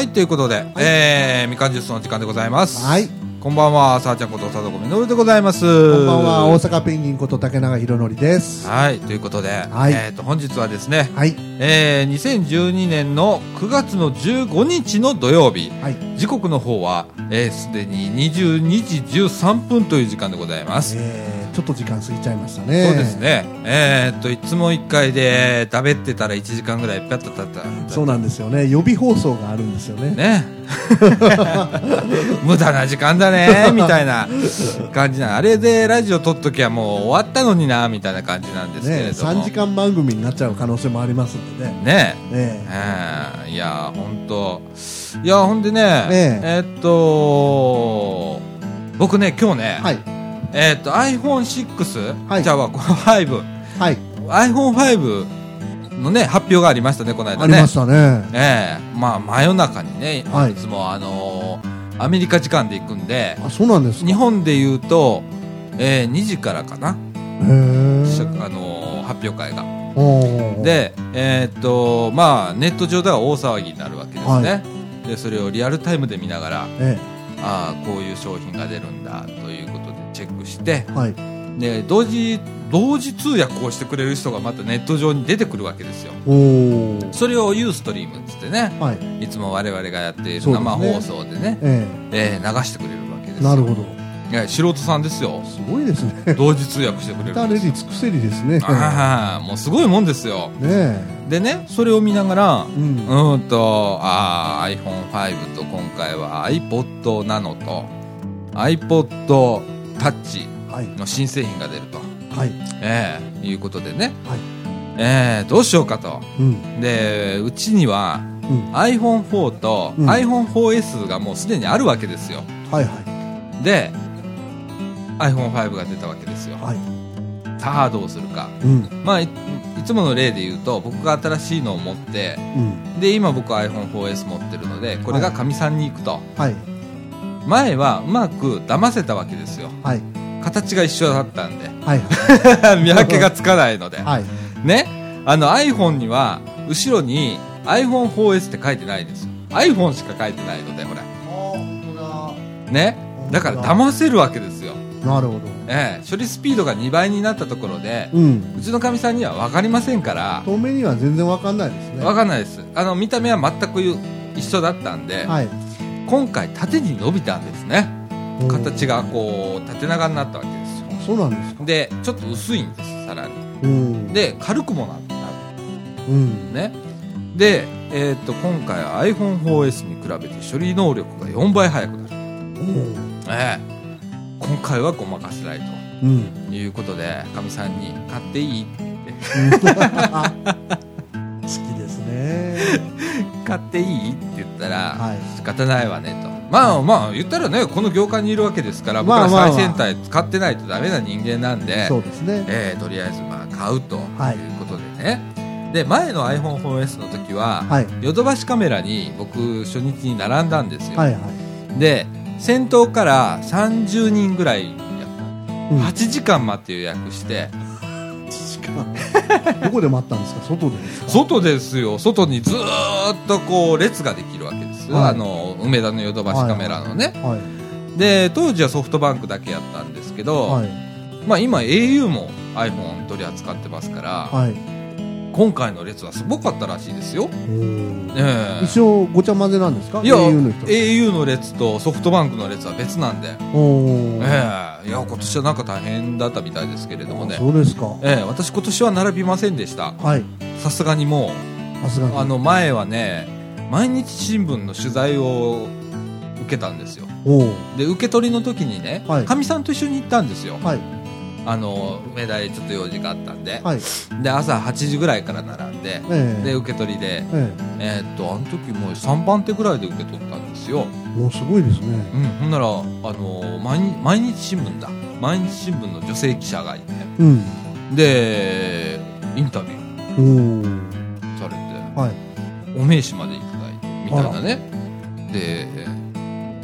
はい、ということで、えー、みかんジュースの時間でございます。はい。こんばんは、さあちゃんこと佐藤みのるでございます。こんばんは、大阪ペンギンこと竹永宏典です。はい、ということで、はいえっ、と、本日はですね、はい。えー、2012年の9月の15日の土曜日、はい。時刻の方は、えー、すでに22時13分という時間でございます。えー、ちょっと時間過ぎちゃいましたね。そうです。ね。えー、っと、いつも1回で食べってたら1時間ぐらいピャッと経った。そうなんですよね。予備放送があるんですよね。ね。無駄な時間だね、みたいな感じな。あれでラジオ撮っときゃもう終わったのにな、みたいな感じなんですけれね、ども。3時間番組になっちゃう可能性もありますんでね。ねええーいやー、ほんと。いやー、ほんでね、ええーっと、僕ね、今日ね、えはい。えーっと、iPhone6、はいじゃあ、この5、はい。iPhone5 のね、発表がありましたね、この間ねありま。したね。ええまあ、真夜中にね、はいいつもあのーアメリカ時間で行くんで、あ、そうなんですか。日本で言うと、えー2時からかな、へあのー発表会が。で、えーっと、まあ、ネット上では大騒ぎになるわけですね。はで、それをリアルタイムで見ながら、えああ、こういう商品が出るんだ、ということでチェックして、えはい。で、同時、同時通訳をしてくれる人がまたネット上に出てくるわけですよ。それをユーストリームっつってね、はい。いつも我々がやっている生放送でね、ええー流してくれるわけですなるほど。いや素人さんですよすごいですね。同時通訳してくれる至れり尽くせりですね。ああもうすごいもんですよねえ。でねそれを見ながらう。うんーんとあー iPhone5 と今回は iPod ナノと iPod タッチはい。の新製品が出ると、はい。ええいうことでね、はいええどうしようかとうん。でうちにはうん。iPhone4 とうん iPhone4S がもうすでにあるわけですよはいはで iPhone5 が出たわけですよい。はい。さあどうするかうん。まあいいつもの例で言うと僕が新しいのを持ってうん。で今僕 iPhone4S 持ってるのでこれがかみさんに行くと、はい。前はうまく騙せたわけですよはい。形が一緒だったんではい。見分けがつかないので、はい。ねあの iPhone には後ろに iPhone4S って書いてないですよ iPhone しか書いてないのでほらねだから騙せるわけですよだ。なるほど。ええ処理スピードが2倍になったところでうん。うちのかみさんには分かりませんから透明には全然わかんないですね。分かんないですあの見た目は全く一緒だったんで、はい。今回縦に伸びたんですねうん形がこう縦長になったわけですよそうなんですか。でちょっと薄いんですさらにうん。で軽くもなったうん。ねで、えー、と今回は iPhone4S に比べて処理能力が4倍速くなる、うん。ええ今回はごまかせないうん。ということでかみさんに買っていい好きですね。買っていい？って言ったら、はい。仕方ないわねとまあまあ言ったらねこの業界にいるわけですから僕ら最先端使ってないとダメな人間なんで、そうですね。えーとりあえずまあ買うというはいことでね、で前の iPhone4S の時は、はい。ヨドバシカメラに僕初日に並んだんですよ、はいはい。で先頭から30人ぐらいやったうん8時間待って予約してどこで待ったんですか？外で外ですよ。外にずーっとこう列ができるわけです、はい。あの梅田のヨドバシカメラのね、はい。で当時はソフトバンクだけやったんですけど、はい。まあ、今 au も iPhone 取り扱ってますから、はい。今回の列はすごかったらしいですよ、ええ。一応ごちゃ混ぜなんですか？いや au の人。au の列とソフトバンクの列は別なんで、ええ。いや今年はなんか大変だったみたいですけれどもね。そうですか。ええ私今年は並びませんでした。はい。さすがにもさすがに。うあの前はね毎日新聞の取材を受けたんですよ。で受け取りの時にねはい。かみ、さんと一緒に行ったんですよ。はいあの梅田へちょっと用事があったんで、はい。で朝8時ぐらいから並んでええ。で受け取りで。ええ。ーっとあの時もう3番手ぐらいで受け取ったんですよ。えもうすごいですね。うん。ほんならあの毎日毎日新聞だ。毎日新聞の女性記者がいて。うん。でインタビュー。されて。はい。お名刺までいただいてみたいなね。で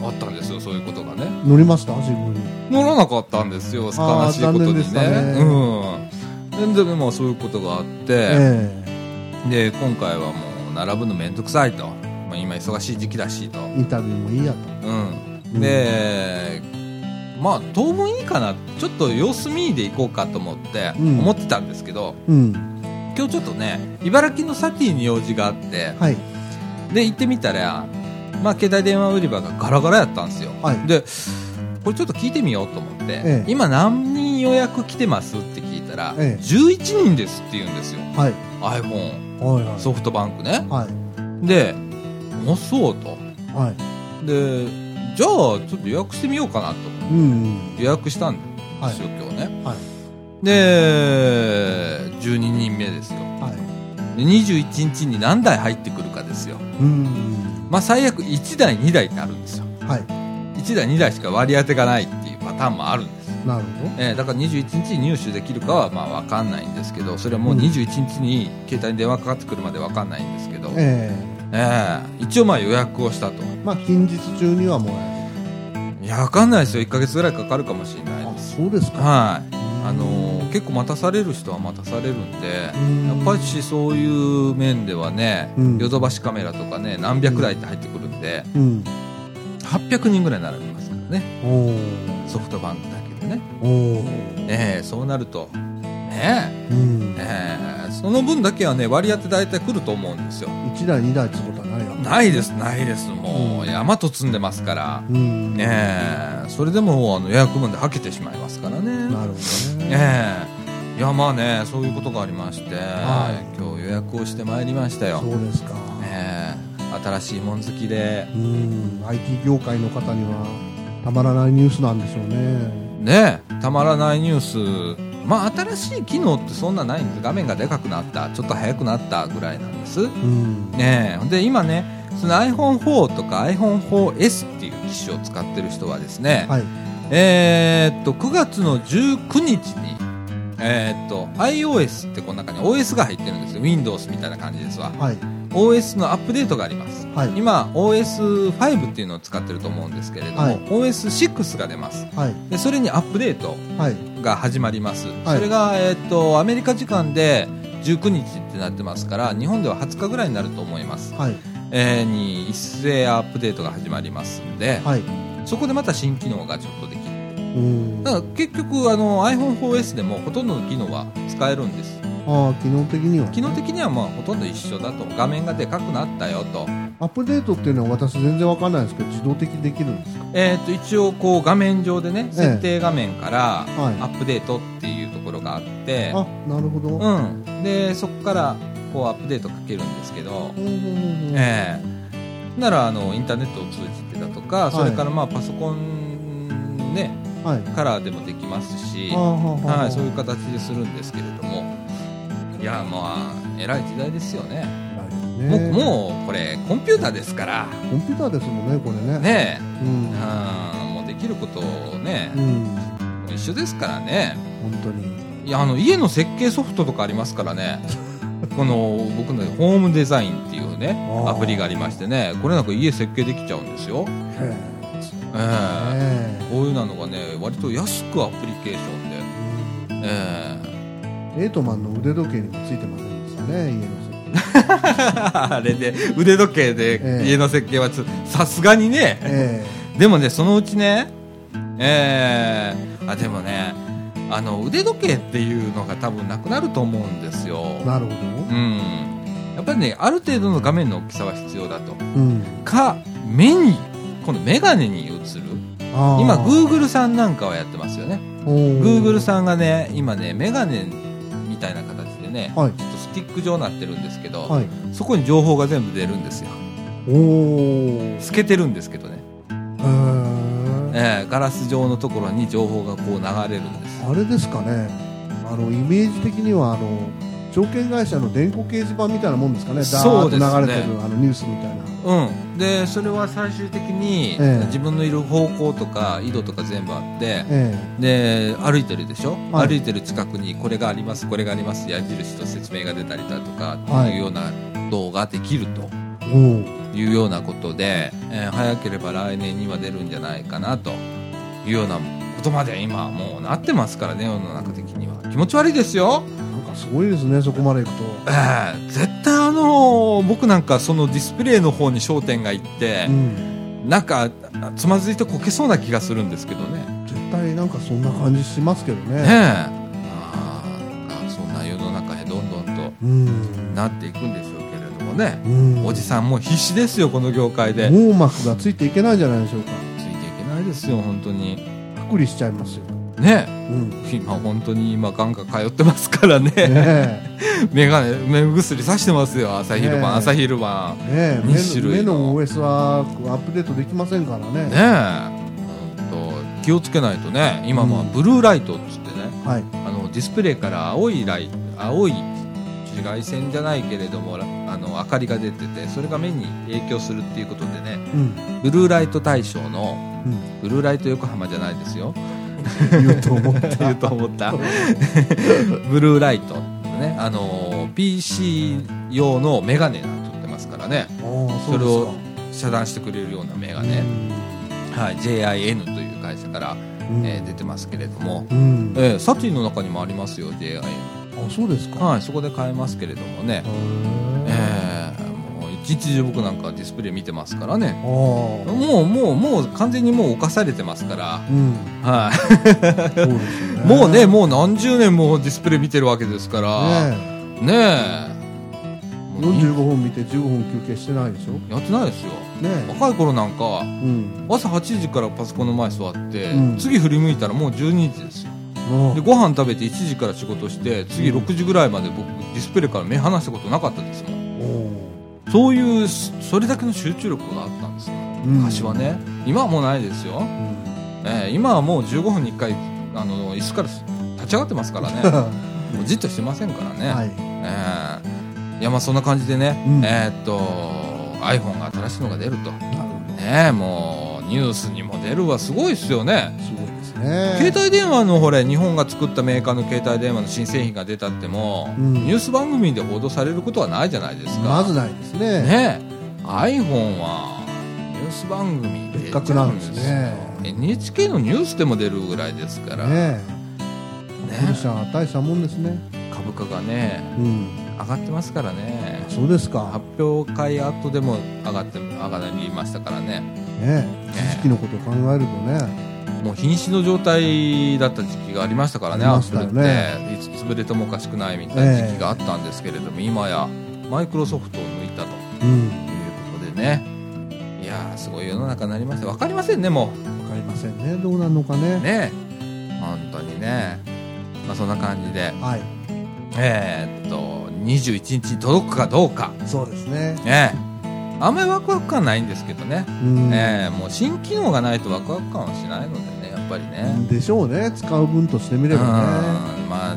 あったんですよそういうことがね。乗りました？自分に。乗らなかったんですよ悲しいことにね。ね。うん。でまあそういうことがあって、えで今回はもう並ぶの面倒くさいと、まあ、う今忙しい時期だしと。インタビューもいいやと。うん。でまあ当分いいかな。ちょっと様子見で行こうかと思ってうん。思ってたんですけど、うん。今日ちょっとね茨城のサティに用事があってはい。で行ってみたらまあ携帯電話売り場がガラガラやったんですよはい。でこれちょっと聞いてみようと思って、ええ今何人予約来てますって聞いたら、ええ11人ですって言うんですよはい。iPhone はい。はい。ソフトバンクねはい。であそうとはい。でじゃあちょっと予約してみようかなとうん。予約したんはいですよ、今日ねはい。で12人目ですよはい。で21日に何台入ってくるかですよ。うん。まあ最悪1台2台ってあるんですよ。はい。1台2台しか割り当てがないっていうパターンもあるんです。なるほえーだから21日に入手できるかはまあ分かんないんですけどそれはもううん21日に携帯に電話かかってくるまで分かんないんですけど、ど。え。えー一応まあ予約をしたと。えまあ、近日中にはもらえいや分かんないですよ。1ヶ月ぐらいかかるかもしれないです。そうですか。はい。うんあのー結構待たされる人は待たされるんでうん。やっぱりしそういう面ではねうん。ヨドバシカメラとかね何百台って入ってくるんでうん。800人ぐらい並びますからね。ソフトバンクだけでね。ええそうなるとね。うん。え。え。えその分だけはね割り当て大体来ると思うんですよ。一台二台ってことはないよ。ないですないです。もう、うん。山と積んでますから、うん。ねえ。それでもあの予約分ではけてしまいますからね。なるほどね。ええ。いやまあねそういうことがありまして、は今日予約をしてまいりましたよ。そうですか。ええ。新しいもん好きで。うん。IT 業界の方にはたまらないニュースなんでしょうね。ねえ。たまらないニュースまあ新しい機能ってそんなないんです画面がでかくなったちょっと速くなったぐらいなんですうん。ねえで今ねその iPhone4 とか iPhone4S っていう機種を使ってる人はですね、はい。えーっと9月の19日にえーっと iOS ってこの中に OS が入ってるんですよ Windows みたいな感じですわはい。OS のアップデートがありますはい。今 OS5 っていうのを使ってると思うんですけれども、はい OS6 が出ますはい。でそれにアップデートはい。が始まります、はいそれが、えーっとアメリカ時間で19日ってなってますから日本では20日ぐらいになると思います、はい。えーに一斉アップデートが始まりますんで、はい。そこでまた新機能がちょっとできるうん。だから結局あの iPhone4S でもほとんどの機能は使えるんですああ、機能的には。機能的にはまあほとんど一緒だと。画面がでかくなったよと,、アップデートっていうのは私全然わかんないんですけど、自動的にできるんですか？えー、と一応こう画面上でねえ設定画面からはいアップデートっていうところがあって、あ、なるほど。うん、でそこからこうアップデートかけるんですけど、うんうんうんう。んええ。ならあのインターネットを通じてだとか、それからまあパソコンねはい。からでもできますし、はあはあはあ。はい、そういう形でするんですけれどもいやまあ偉い時代ですよね。もうね。もうこれコンピューターですから。コンピューターですもんね、これね。ねうん。え、あーもうできることをねう、ん。一緒ですからね。本当に。いやあの家の設計ソフトとかありますからね。この僕のホームデザインっていうねアプリがありましてね。これなんか家設計できちゃうんですよ、へえ。ええ。こういうのがね割と安くアプリケーションで、ええエイトマンの腕時計にもついてませんでしたね、家の あれで腕時計えでえ家の設計はつさすがにね、えでもねそのうちねえー、あでもねあの腕時計っていうのが多分なくなると思うんですよ。えなるほうん。やっぱりねある程度の画面の大きさは必要だと。ど。うん。か目に今度眼鏡に映る。今グーグルさんなんかはやってますよね。グーグルさんがね今ね眼鏡みたいな形でね、はいちょっとスティック状になってるんですけど、はい。そこに情報が全部出るんですよおー。透けてるんですけどね、えーガラス状のところに情報がこう流れるんですあれですかね。あの、イメージ的には、あの、証券会社の電光掲示板みたいなもんですかね。そうで流れてる、あの、ニュースみたいな。うん。でそれは最終的に、ええ。自分のいる方向とか緯度とか全部あって、えで歩いてるでしょ、はい。歩いてる近くにこれがありますこれがあります矢印と説明が出たりだとかってはい。いうような動画できるというようなことで、えー早ければ来年には出るんじゃないかなというようなことまで今もうなってますからね世の中的には気持ち悪いですよすごいですねそこまでいくと。ええ絶対あのー僕なんかそのディスプレイの方に焦点がいってう、ん。なんかつまずいてこけそうな気がするんですけどね。絶対なんかそんな感じしますけどね。え。ねまあそんな世の中へどんどんとうん。なっていくんでしょうけれどもね、うん。おじさんも必死ですよこの業界で、網膜がついていけないんじゃないでしょうか。ついていけないですよ本当に。隔離しちゃいますよ、ね。うん、今本当に今ガンガン通ってますからね。ね。目が目薬さしてますよ朝昼晩、ねえ。朝昼晩。え。ね種類の。目の OS はアップデートできませんからね。ねえ。気をつけないとね。今もうん。ブルーライトっつってね、はい。あのディスプレイから青いライ青い紫外線じゃないけれどもあの明かりが出ててそれが目に影響するっていうことでね。うん。ブルーライト対象のうん。ブルーライト横浜じゃないですよ 言うと思った。言うと思った。ブルーライトねあの PC 用のメガネなんて言ってますからね。それをう遮断してくれるようなメガネ。か、はい、JIN という会社から、うん。えー出てますけれども、うん。えーサティの中にもありますよ JIN あそうですか。はいそこで買えますけれどもね、日中僕なんかディスプレイ見てますからね。もうもうもう完全にもう犯されてますから、うん。はい。ね。もうねもう何十年もディスプレイ見てるわけですから。ねねえ。え45分見て15分休憩してないでしょ？ねやってないですよ。え。若い頃なんかうん。朝8時からパソコンの前座って、うん。次振り向いたらもう12時ですよ。あでご飯食べて1時から仕事して次うん6時ぐらいまで僕ディスプレイから目離したことなかったですもん。おそういうそれだけの集中力があったんです昔はね。今はもうないですよ、うん。えー今はもう15分に1回あの椅子から立ち上がってますからね。もうじっとしてませんからね、はい。えーいやまあそんな感じでね、うん。えーっと iPhone が新しいのが出ると。ねもうニュースにも出るわ。すごいですよね。すごね。携帯電話のほれ日本が作ったメーカーの携帯電話の新製品が出たっても、うん。ニュース番組で報道されることはないじゃないですか。まずないですね。ね。iPhone はニュース番組で別格なんですね。NHK のニュースでも出るぐらいですから、ねね。え古社は大したもんですね。株価がねうん。上がってますからね。そうですか。発表会後でも上がって上がりましたからね。ね知識のことを考えるとねもう瀕死の状態だった時期がありましたからねアップルっていつ潰れてもおかしくないみたいな時期があったんですけれども、今やマイクロソフトを抜いたとうんいうことでね。いやーすごい世の中になりました分かりませんねもわかりませんね。どうなるのかね。うね。本当にね。まあそんな感じで。はい。えーっと21日に届くかどうか。そうですね。ねあんまりワクワク感ないんですけどね、うん。えーもう新機能がないとワクワク感はしないのでねやっぱりね、でしょうね。使う分としてみればね。うん。まあ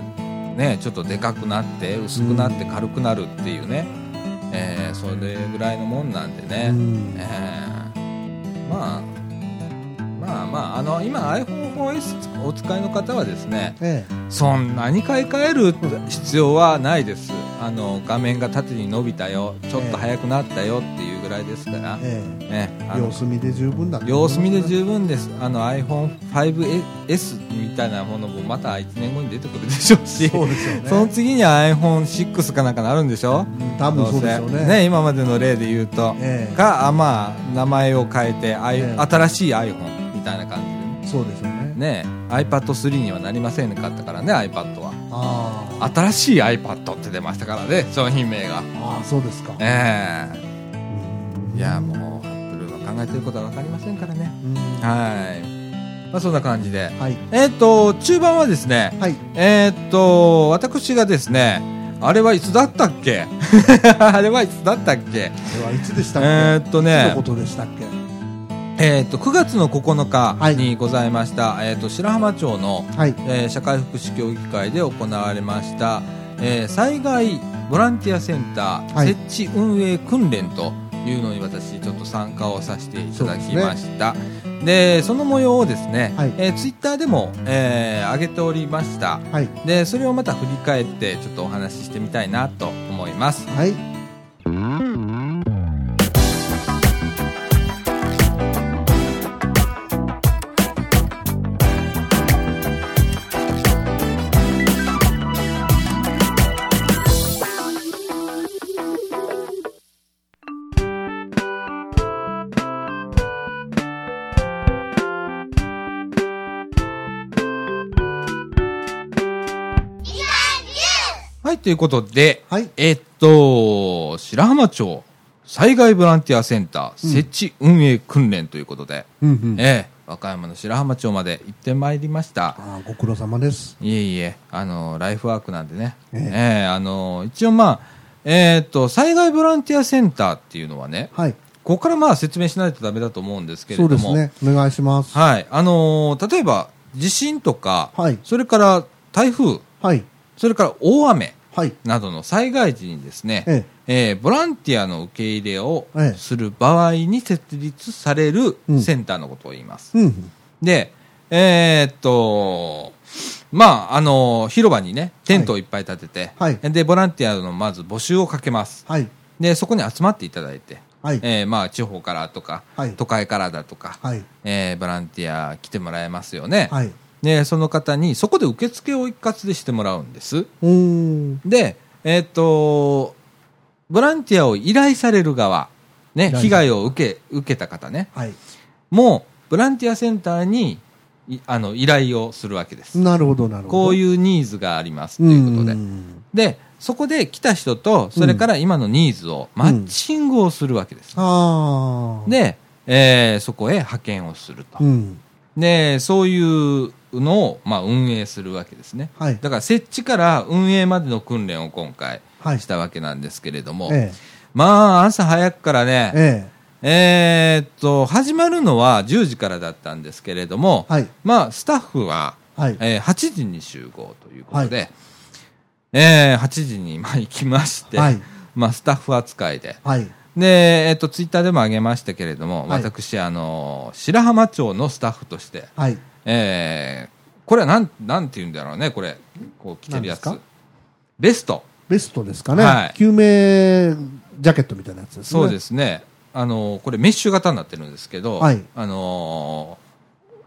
ねちょっとでかくなって薄くなって軽くなるっていうね、えーそれぐらいのもんなんでね、うん。えーまあまあまああの今 iPhone4S お使いの方はですねえ。そんなに買い替える必要はないですあの画面が縦に伸びたよちょっと速くなったよっていうぐらいですから、ええ。ね様子見で十分だと思い様子見で十分です。あの iPhone5S みたいなものもまた1年後に出てくるでしょうしそうですよね。その次には iPhone6 かなんかなるんでしょ？うん多分そうでしょうどせ。ね今までの例で言うと、ええ。かあまあ名前を変えて、ええ。新しい iPhone みたいな感そうでしょうねじでね iPad3 にはなりませんかったからね iPad は新しい iPad って出ましたからね商品名が。ああそうですか。ええ。うんいやもう Apple が考えてることは分かりませんからね。うん。はい。まあそんな感じで。はい。えっ、と中盤はですねはい。えっ、と私がですね あれはいつだったっけ？あれはいつだったっけ？ではいつでしたっけ？えっ、といつねのことでしたっけ？えー、と9月の9はい。日にございました、えー、と白浜町の、はい。えー社会福祉協議会で行われました、えー災害ボランティアセンター、はい。設置運営訓練というのに私ちょっと参加をさせていただきました。でその模様をですね、はい。えーツイッターでも、えー上げておりました。はい。でそれをまた振り返ってちょっとお話ししてみたいなと思います。はいはい、ということで、はい。えっと、白浜町災害ボランティアセンター設置運営訓練ということで、うんうん。ええ和歌山の白浜町まで行ってまいりました。あーご苦労様です。いえいえ、あの、ライフワークなんでね。ええええあの、一応まあ、えっと、災害ボランティアセンターっていうのはね、はい。ここからまあ説明しないとダメだと思うんですけれども、そうですね。お願いします。はい。あのー例えば、地震とか、はいそれから台風、はい。それから大雨はい。などの災害時にですね、ええーボランティアの受け入れをええする場合に設立されるうんセンターのことを言います。え。うん。で、えーっと、まあ、あの広場にね、テントをいっぱい立てて、はいで、ボランティアのまず募集をかけます。はい。で、そこに集まっていただいて、はい。えーまあ、地方からとか、はい都会からだとか、はい。えーボランティア来てもらえますよね。はい。で、その方に、そこで受付を一括でしてもらうんです。で、えーっと、ボランティアを依頼される側、ね、はい被害を受け、受けた方ね、はい。もう、ボランティアセンターに、いあの、依頼をするわけです。なるほど、なるほど。うこういうニーズがありますということで。んで、そこで来た人と、それから今のニーズをマッチングをするわけです。ああ。、で、えーそこへ派遣をすると。うん。で、そういうのを、まあ、運営するわけですね。はい。だから設置から運営までの訓練を今回はいしたわけなんですけれども、えまあ朝早くからえ。ね、ええーっと、始まるのは10時からだったんですけれども、え。はい。まあスタッフは、はい。えー8時に集合ということで、えー8時にまあ行きまして、はい。まあスタッフ扱いで、はい。で、えっと、ツイッターでも上げましたけれども、はい、私、あの、白浜町のスタッフとして、はい、えー、これはなん、なんていうんだろうね、これ、こう、着てるやつ。ベスト。ベストですかね。はい、救命ジャケットみたいなやつですね。そうですね。あの、これメッシュ型になってるんですけど、はい、あの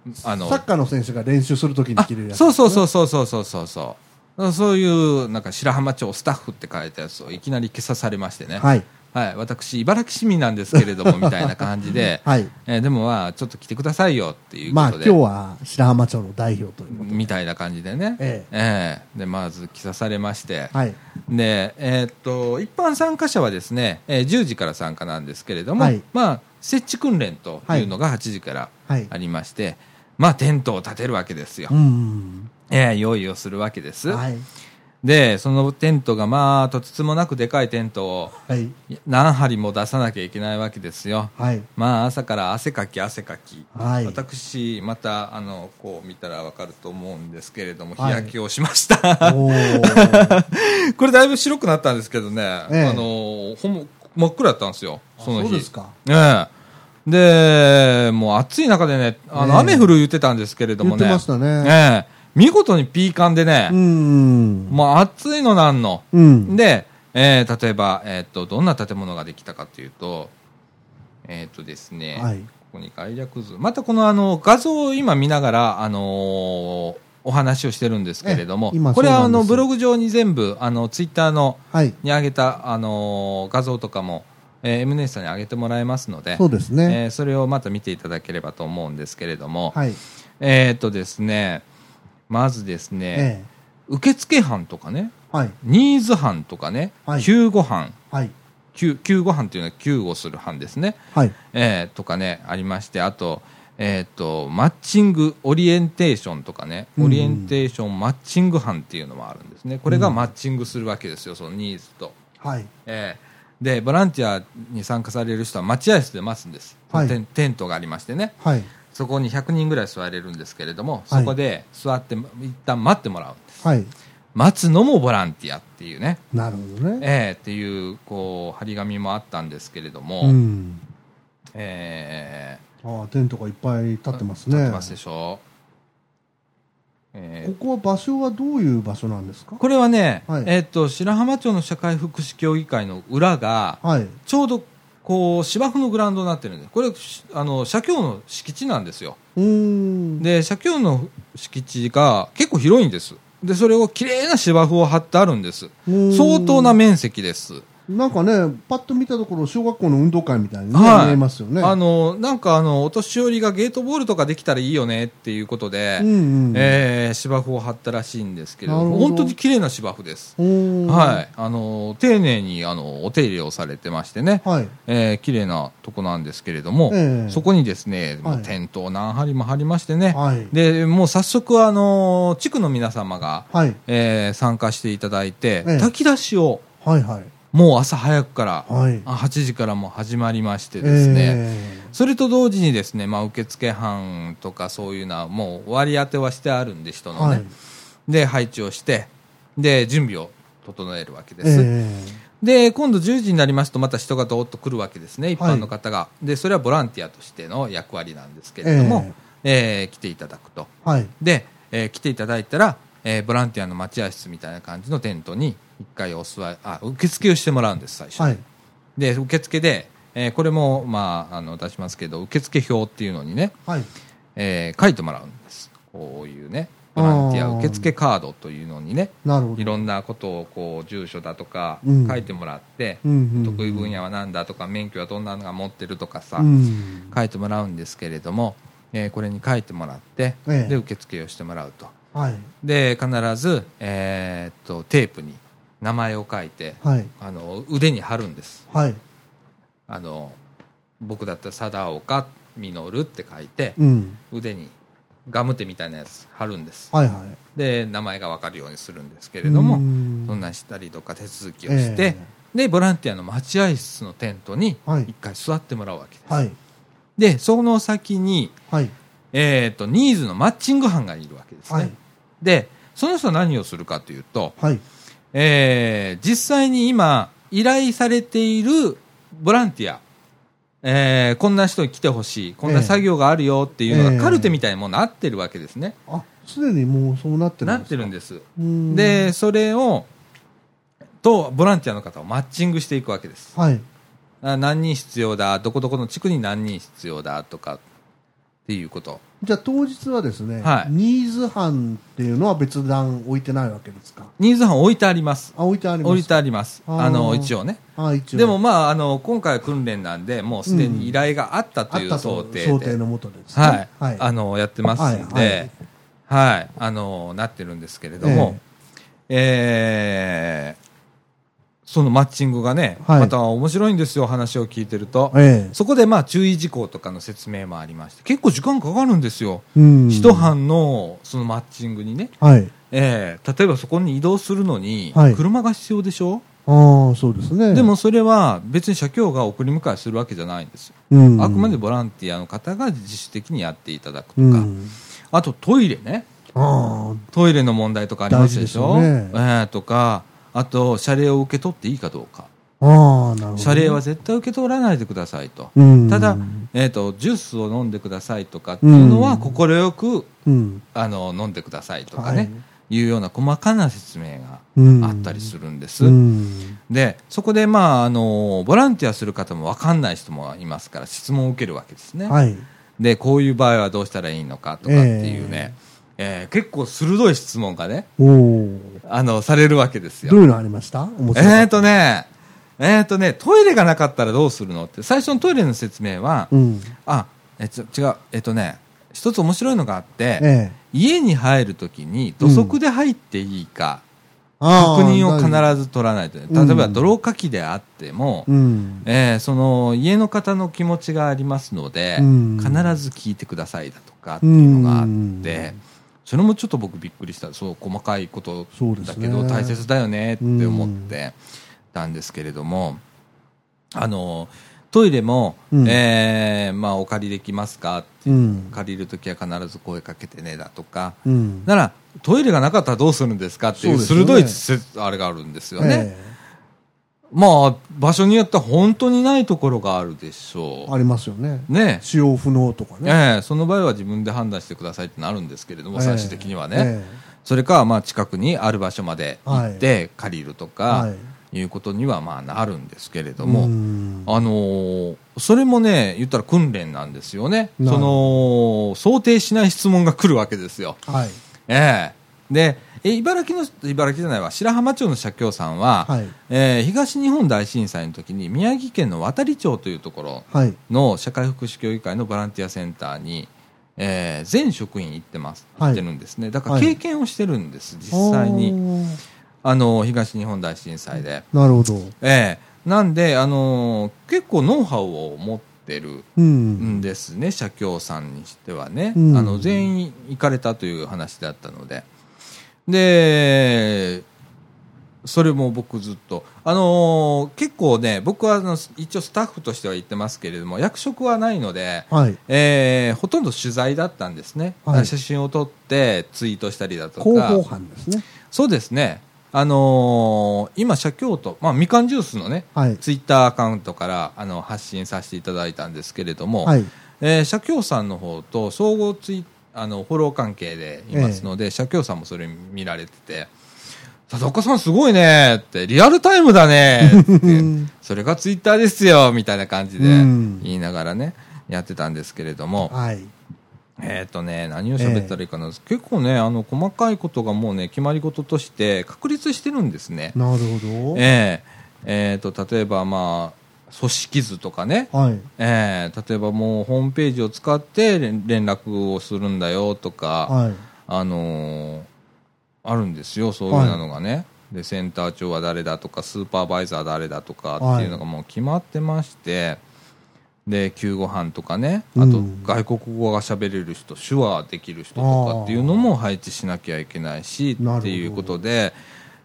ー、あの、サッカーの選手が練習するときに着るやつ、ね、そうそうそうそうそうそうそう。そういう、なんか白浜町スタッフって書いたやつをいきなり消さされましてね。はい。はい。私、茨城市民なんですけれども、みたいな感じで、はい。えーでもまあ、ちょっと来てくださいよっていうまあ今ことで。日は白浜町の代表という。みたいな感じでね。えええで、まず着さされまして、はい。で、えーっと、一般参加者はですね、えー10時から参加なんですけれども、はいまあ、設置訓練というのが8時からはい。ありまして、まあ、テントを建てるわけですよ。うん。えー用意をするわけです。はい。で、そのテントが、まあ、とてつもなくでかいテントをはい。何針も出さなきゃいけないわけですよ。はい。まあ、朝から汗かき汗かき。はい。私、また、あの、こう見たらわかると思うんですけれども、日はい焼けをしました。おー これだいぶ白くなったんですけどね、ええあのほん真っ暗だったんですよ、あその日。そうですか。ええで、もう暑い中でね、あの、ええ雨降る言ってたんですけれどもね。言ってましたね。ええ見事にピーカンでねう、ん。もう暑いのなんの。うん。で、ええ例えば、えっ、と、どんな建物ができたかというと、えっ、とですね、はい。ここに概略図。またこのあの画像を今見ながら、あのーお話をしてるんですけれどもこれはあのブログ上に全部、あのツイッターのはい。に上げた、あのー画像とかも、えー、エムネスさんに上げてもらえますので、そうですね。えーそれをまた見ていただければと思うんですけれども、はい。えーっとですね、まずですね、え受付班とかね、え。はい。ニーズ班とかね、はい救護班、はい。救救護班というのは救護する班ですね、はい。えーとかね、ありまして、あと、えーっと、マッチング、オリエンテーションとかね、うんオリエンテーションマッチング班っていうのもあるんですね。これがマッチングするわけですよ、そのニーズと。はい。えーで、ボランティアに参加される人は待合室で待つんです。はいテンテントがありましてね。はい。そこに100人ぐらい座れるんですけれども、はいそこで座って、一旦待ってもらう。はい。待つのもボランティアっていうね、なるほどね。えーっていう、こう、張り紙もあったんですけれども、うん。えああ、テントがいっぱい立ってますー、立ね。ってますでしょえーここは場所はどういう場所なんですか？これはね、はいえーっと、白浜町の社会福祉協議会の裏が、はい。ちょうど、こう、芝生のグラウンドになってるんです。これ、しあの、社協の敷地なんですよ。で、社協の敷地が結構広いんです。で、それを綺麗な芝生を張ってあるんです。相当な面積です。なんかね、パッと見たところ、小学校の運動会みたいに、ねはい見えますよね。あの、なんかあの、お年寄りがゲートボールとかできたらいいよねっていうことで、うんうん。えー芝生を張ったらしいんですけれども、本当に綺麗な芝生です。はい。あの、丁寧に、あの、お手入れをされてましてね、はい。えー綺麗なとこなんですけれども、ええそこにですね、もうはいテントを何針も張りましてね、はい。で、もう早速、あの、地区の皆様が、はい。えー参加していただいて、ええ炊き出しを、はい。はい。もう朝早くから、はい。あ8時からも始まりましてですね、えそれと同時にですね、まあ、受付班とかそういうのはもう割り当てはしてあるんで、人のね。ーはい。で、配置をして、で、準備を整えるわけです。えで、今度10時になりますと、また人がどーっと来るわけですね、一般の方が。で、それはボランティアとしての役割なんですけれども、えー来ていただくと。ーはい。で、えー来ていただいたら、えーボランティアの待合室みたいな感じのテントに一回お座り、あ、受付をしてもらうんです、最初に。はい。で、受付で、えーこれも、まあ、あの、出しますけど、受付表っていうのにね、はい。えー書いてもらうんです。こういうね、ボランティア受付カードというのにね、なるほど。いろんなことを、こう、住所だとかうん、書いてもらって、得意分野は何だとか、免許はどんなのが持ってるとかさ、うん。書いてもらうんですけれども、えーこれに書いてもらって、ええで、受付をしてもらうと。はい。で、必ず、えーっと、テープに名前を書いて、はい。あの、腕に貼るんです。はい。あの、僕だったら、貞岡実って書いて、うん。腕にガムテみたいなやつ貼るんです。はいはい。で、名前がわかるようにするんですけれども、うんそんなんしたりとか手続きをして、えで、ボランティアの待合室のテントにはい一回座ってもらうわけです。はい。で、その先に、はい。えっ、と、ニーズのマッチング班がいるわけですね。はい。で、その人は何をするかというと、はい。えー実際に今、依頼されているボランティア、えーこんな人に来てほしい、こんな作業があるよっていうのええがカルテみたいにもうなってるわけですね。あ、すでにもうそうなってるんなですか？ってるんです。うんで、それを、と、ボランティアの方をマッチングしていくわけです。はい。あ何人必要だ、どこどこの地区に何人必要だとかっていうこと。じゃあ当日はですね、はいニーズ班っていうのは別段置いてないわけですか？ニーズ班置いてあります。あ、置いてあります。置いてあります。あの、一応ね。あ、一応。でもまあ、あの、今回は訓練なんで、もうすでに依頼があったという想定で。想定のもとですね。はい、はい。あの、やってますんで、はい、あの、なってるんですけれども、えーそのマッチングがね、はいまた面白いんですよ、話を聞いてると。ええそこでまあ注意事項とかの説明もありまして、結構時間かかるんですよ。うん。一班のそのマッチングにね、はい。えー例えばそこに移動するのにはい、車が必要でしょ、ああ、そうですね。でもそれは別に社協が送り迎えするわけじゃないんですよ。うん、あくまでボランティアの方が自主的にやっていただくとか、うん。あとトイレね、あトイレの問題とかありますでしょ？大事ですよねえーとか、あと謝礼を受け取っていいかどうか。あ、なるほど。謝礼は絶対受け取らないでくださいと。うん、ただ、えー、とジュースを飲んでくださいとかっていうのは快く、うん。あの飲んでくださいとかはいね、い、うような細かな説明うんがあったりするんです。うん。でそこで、まあ、あのボランティアする方も分かんない人もいますから質問を受けるわけですね。はい。でこういう場合はどうしたらいいのかとかっていうね、えー結構鋭い質問がね。あのされるわけですよ。どういうのありました？えーとねえーとねトイレがなかったらどうするのって最初のトイレの説明は、うん。あえ違うえっ、とね一つ面白いのがあって、ええ。家に入るときに土足で入っていいか、ああ確認を必ず取らないとね、うん例えば泥かきであっても、うん。えーその家の方の気持ちがありますので、うん必ず聞いてくださいだとかっていうのがあって、うんそれもちょっと僕びっくりしたそう細かいことだけど大切だよねって思ってたんですけれども、あのトイレも、うんえーまあ、お借りできますかってうん。借りるときは必ず声かけてねだとか、うん。ならトイレがなかったらどうするんですかっていう鋭いせあれがあるんですよね。えまあ場所によっては本当にないところがあるでしょう。えありますよね。ね使用不能とかね。ええその場合は自分で判断してくださいってなるんですけれども、最終的にはね、えそれかまあ近くにある場所まで行って借りるとえか、はい。い、うことにはまあなるんですけれどうも、んあのーそれもね、言ったら訓練なんですよね。その、想定しない質問が来るわけですよ。はい。ええで、え茨城の茨城じゃないわ。白浜町の社協さんは、はい。えー東日本大震災の時に宮城県の渡里町というところはい。の社会福祉協議会のボランティアセンターに、えー全職員行ってます、はい。行ってるんですね。だからはい。経験をしてるんです、実際に。に。あの東日本大震災で、なるほど。ええ。なんで、あのー結構ノウハウを持ってるうん。ん。ですね、社協さんにしてはね、うん。あの全員行かれたという話だったので、で、それも僕ずっと、あのー結構ね、僕はあの一応スタッフとしては行ってますけれども、役職はないので、はい。えーほとんど取材だったんですね、はい写真を撮ってツイートしたりだと広報か、班ですね。そうですね、あのー今、社協と、まあ、みかんジュースのね、はい。ツイッターアカウントからあの発信させていただいたんですけれども、はい。えー社協さんの方と総合ツイあのフォロー関係でいますので、社協さんもそれ見られてて、佐岡さんすごいねって、リアルタイムだねって、それがツイッターですよみたいな感じでうん言いながらね、やってたんですけれども、はい。えっ、とね、何を喋ったらいいかな、結構ね、あの、細かいことがもうね、決まり事として確立してるんですね。なるほど。えええーと、例えばまあ、組織図とかね、はい。えー例えばもうホームページを使って連連絡をするんだよとか、はい。あのーあるんですよ、そういうのがね。で、センター長は誰だとか、スーパーバイザー誰だとかっていうのがもう決まってまして、で、救護班とかね、あとうん外国語が喋れる人、手話できる人とかっていうのも配置しなきゃいけないし、っていうことで、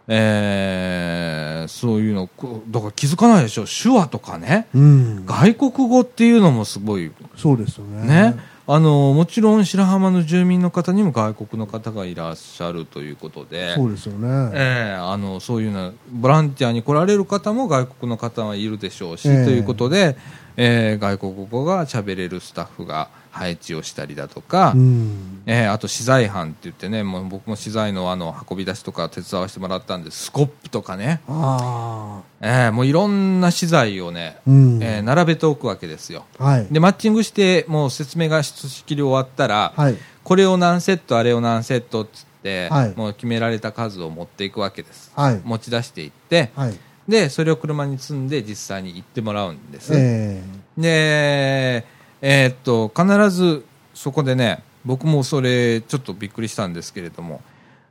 えーそういうの、だから気づかないでしょ、手話とかね。うん。外国語っていうのもすごいそうですよね。ね、あのもちろん白浜の住民の方にも外国の方がいらっしゃるということで、そうですよね。ええあのそういうのボランティアに来られる方も外国の方はいるでしょうし、ええということで、ええ外国語が喋れるスタッフが配置をしたりだとか、うん。ええあと資材班って言ってねもう僕も資材のあの運び出しとか手伝わせてもらったんでスコップとかね、あええもういろんな資材をね、あ。うん。ええ並べておくわけですよ。はい。でマッチングしてもう説明がしきり終わったら、はい。これを何セットあれを何セットっつって、はいもう決められた数を持っていくわけですはい。持ち出していってはい。でそれを車に積んで実際に行ってもらうんです、えでえーっと必ずそこでね僕もそれちょっとびっくりしたんですけれども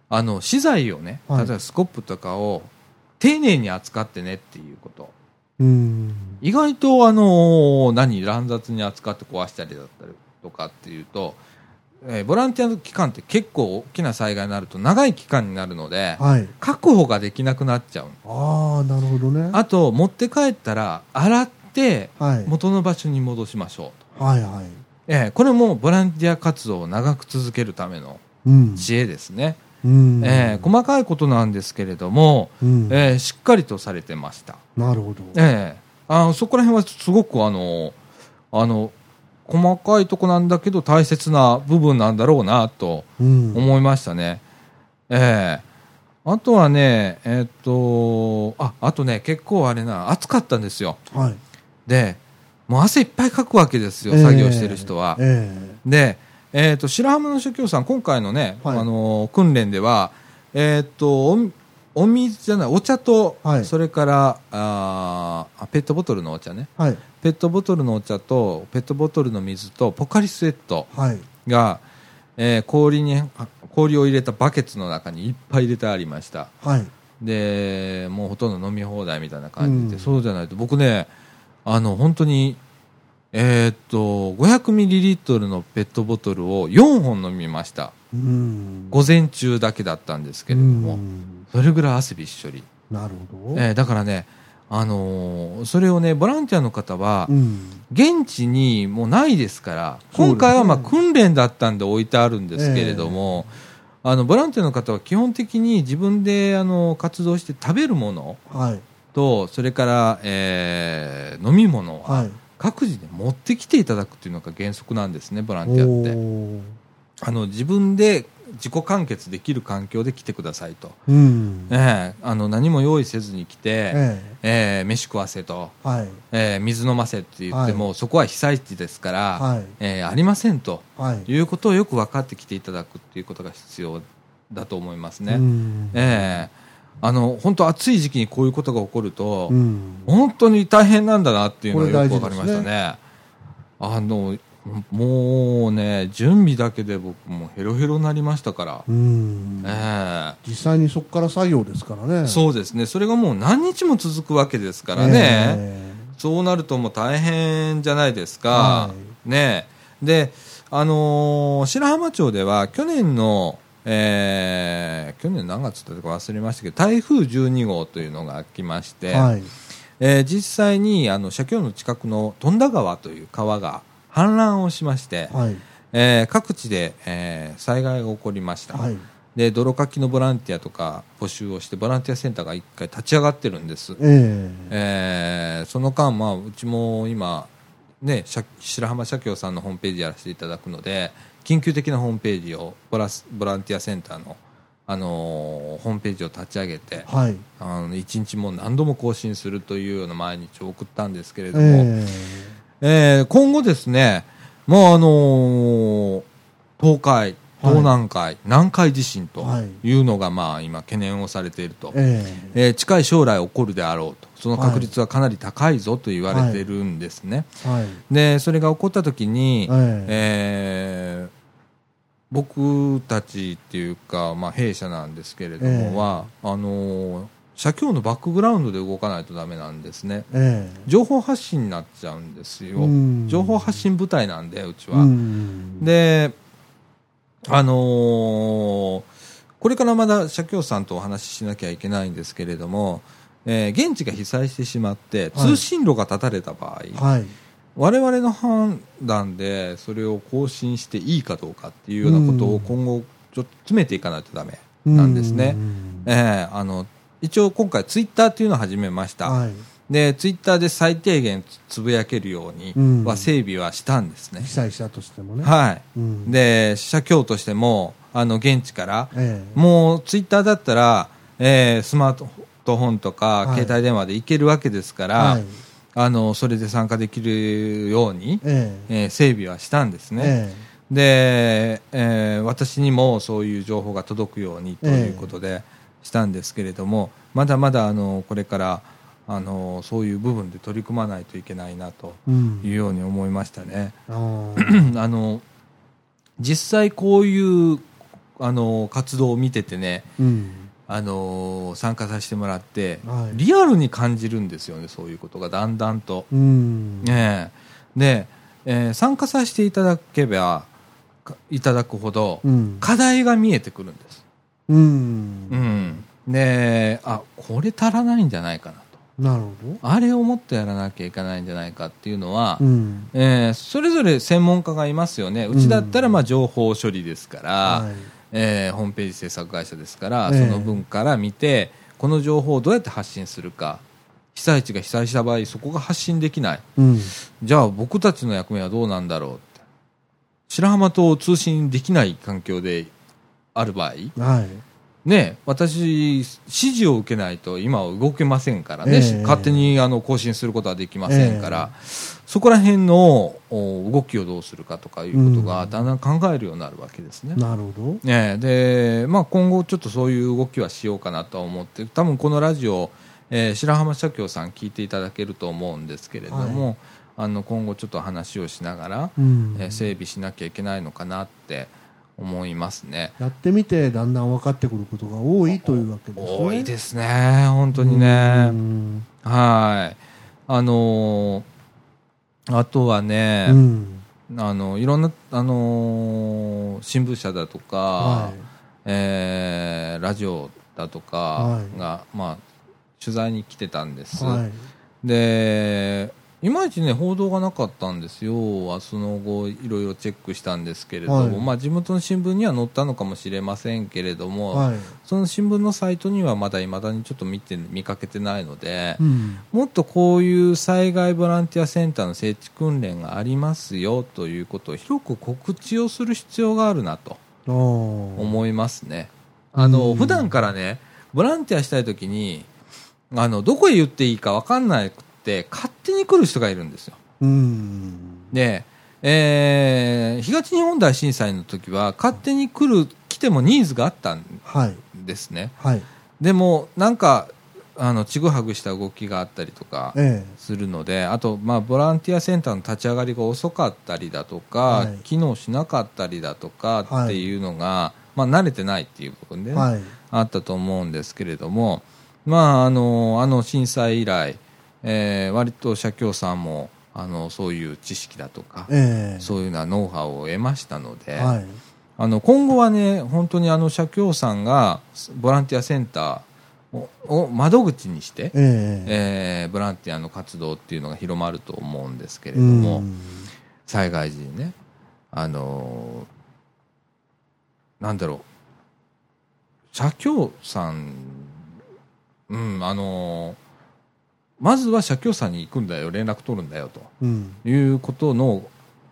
あの資材をねはい例えばスコップとかを丁寧に扱ってねっていうことえうん。意外とあの何乱雑に扱って壊したりだったりとかっていうと、えーボランティアの期間って結構大きな災害になると長い期間になるのではい。確保ができなくなっちゃうああ、なるほどね。あと持って帰ったら洗ってはい。元の場所に戻しましょうと、はいはい。えーこれもボランティア活動を長く続けるためのうん。知恵ですね、うん。えー細かいことなんですけれども、うん。えーしっかりとされてましたなるほど。ええあそこら辺はすごくあの、あの、細かいとこなんだけど大切な部分なんだろうなとうん。思いましたね。ええあとはね、えっと、あ、あとね、結構あれな、暑かったんですよ。はい。で、もう汗いっぱいかくわけですよ、ええ作業してる人は。えで、えっと、白浜の社協さん、今回のね、はいあの、訓練では、えっと、おお水じゃない、お茶と、はいそれからあペットボトルのお茶ね。えはい。ペットボトルのお茶と、ペットボトルの水と、ポカリスエットはい。が、えー氷に、あ氷を入れたバケツの中にいっぱい入れてありました。はい。で、もうほとんど飲み放題みたいな感じで、うんそうじゃないと、僕ね、あの、本当に、えーっと、500ミリリットルのペットボトルを4本飲みました。うん。午前中だけだったんですけれども、うんそれぐらい汗びっしょり。なるほど。えーだからね、あのーそれをね、ボランティアの方はう、ん。現地にもうないですから、そうですね今回はまあ訓練だったんで置いてあるんですけれども、あのボランティアの方は基本的に自分であの活動して食べるものはい。と、それから、えー飲み物ははい。各自で持ってきていただくっていうのが原則なんですね、ボランティアって。あの自分で自己完結できる環境で来てくださいと。うん。ええあの何も用意せずに来て、えええ飯食わせと、え。はい。えー水飲ませって言っても、そこは被災地ですから、はい。えーありませんとはい。いうことをよく分かってきていただくっていうことが必要だと思いますね。うんええあの本当暑い時期にこういうことが起こると、うん。本当に大変なんだなっていうのがよくわかりましたね。あのもうね準備だけで僕もヘロヘロになりましたから、うん。え実際にそこから作業ですからね。えそうですね。それがもう何日も続くわけですからね、そうなるともう大変じゃないですか、はね。であのー白浜町では去年のえー去年何月だったか忘れましたけど台風12号というのが来まして、はい。えー実際にあの社協の近くの富田川という川が氾濫をしまして、はい。えー各地で、えー災害が起こりました、はい。で泥かきのボランティアとか募集をしてボランティアセンターが一回立ち上がってるんです、ええ。えーその間、まあ、うちも今、ね、社白浜社協さんのホームページやらせていただくので緊急的なホームページをボラスボランティアセンターの、あのーホームページを立ち上げてはい。あの1日も何度も更新するというような毎日を送ったんですけれども、ええ。ー今後ですね、もうあのー東海、東南海、南海地震とはい。いうのが、まあ、今懸念をされていると、ええ。えー近い将来起こるであろうと、その確率はかなり高いぞと言われているんですね。えはい。で、それが起こった時に、ええ。ー僕たちっていうか、まあ、弊社なんですけれども、ええは、あのー社協のバックグラウンドで動かないとダメなんですね。ええ情報発信になっちゃうんですよ。うん情報発信部隊なんで、うちは。うんで、あのーこれからまだ社協さんとお話ししなきゃいけないんですけれども、えー現地が被災してしまって、はい通信路が断たれた場合、はい我々の判断でそれを更新していいかどうかっていうようなことを今後、ちょっと詰めていかないとダメなんですね。うん。えーあの一応今回ツイッターっていうのを始めました。はい。で、ツイッターで最低限つぶやけるようにうん。は整備はしたんですね。被災したとしてもね。はい。うん。で、社協としても、あの、現地から、ええ。もうツイッターだったら、えースマートフォンとか、はい。携帯電話で行けるわけですから、はいあの、それで参加できるように、ええ。えー整備はしたんですね。えで、えー私にもそういう情報が届くようにということでしたんですけれども、まだまだあのこれからあのそういう部分で取り組まないといけないなというように思いましたね。あー。あの実際こういうあの活動を見ててねうんあの参加させてもらって、はいリアルに感じるんですよねそういうことがだんだんと。うんええで、えー参加させていただけばかいただくほど、うん課題が見えてくるんです。うんうん。で、あ、これ足らないんじゃないかなと。なるほあれをもっとやらなきゃいけないんじゃないかっていうのは、どうんえーそれぞれ専門家がいますよね。うちだったら、まあ、情報処理ですから、はいえーホームページ制作会社ですから、ええその分から見て、この情報をどうやって発信するか。被災地が被災した場合、そこが発信できない。うんじゃあ僕たちの役目はどうなんだろうって。白浜と通信できない環境である場合、はいね、私、指示を受けないと今は動けませんからね、ええ勝手にあの更新することはできませんから、そこら辺のお動きをどうするかとかいうことがうんだんだん考えるようになるわけですね。なるほどねでまあ、今後ちょっとそういう動きはしようかなとは思って多分このラジオ、えー白浜社協さん聞いていただけると思うんですけれども、あの今後ちょっと話をしながら、うんえー整備しなきゃいけないのかなって思いますね。やってみてだんだん分かってくることが多いというわけですね多いですね、本当にね。うんはい。あのーあとはね、うん。あの、いろんな、あのー新聞社だとか、はえーラジオだとかはい。が、まあ、取材に来てたんです。いはい。で、いまいちね、報道がなかったんですよ。その後、いろいろチェックしたんですけれども、はい。まあ、地元の新聞には載ったのかもしれませんけれども、はい。その新聞のサイトにはまだ未だにちょっと見て、見かけてないので、うん。もっとこういう災害ボランティアセンターの設置訓練がありますよということを広く告知をする必要があるなと思いますね。あの、うん。普段からね、ボランティアしたいときに、あの、どこへ言っていいか分かんなくて、勝手に来る人がいるんですよ。うんで、えー東日本大震災の時は、勝手に来る期来てもニーズがあったんはい。ですね。はい。でも、なんか、あの、ちぐはぐした動きがあったりとか、えするので、あと、まあ、ボランティアセンターの立ち上がりが遅かったりだとか、はい機能しなかったりだとかはいっていうのが、まあ、慣れてないっていう部分でね、えはい。あったと思うんですけれども、まあ、あの、あの震災以来、えー割と社協さんも、あの、そういう知識だとか、ええ。そういうようなノウハウを得ましたので、はい。あの今後はね、本当にあの社協さんがボランティアセンターをを窓口にして、ええ。えーボランティアの活動っていうのが広まると思うんですけれうども、ん。災害時にね、あのーなんだろう、社協さん、うん、あのーまずは社協さんに行くんだよ、連絡取るんだよとうん。いうことの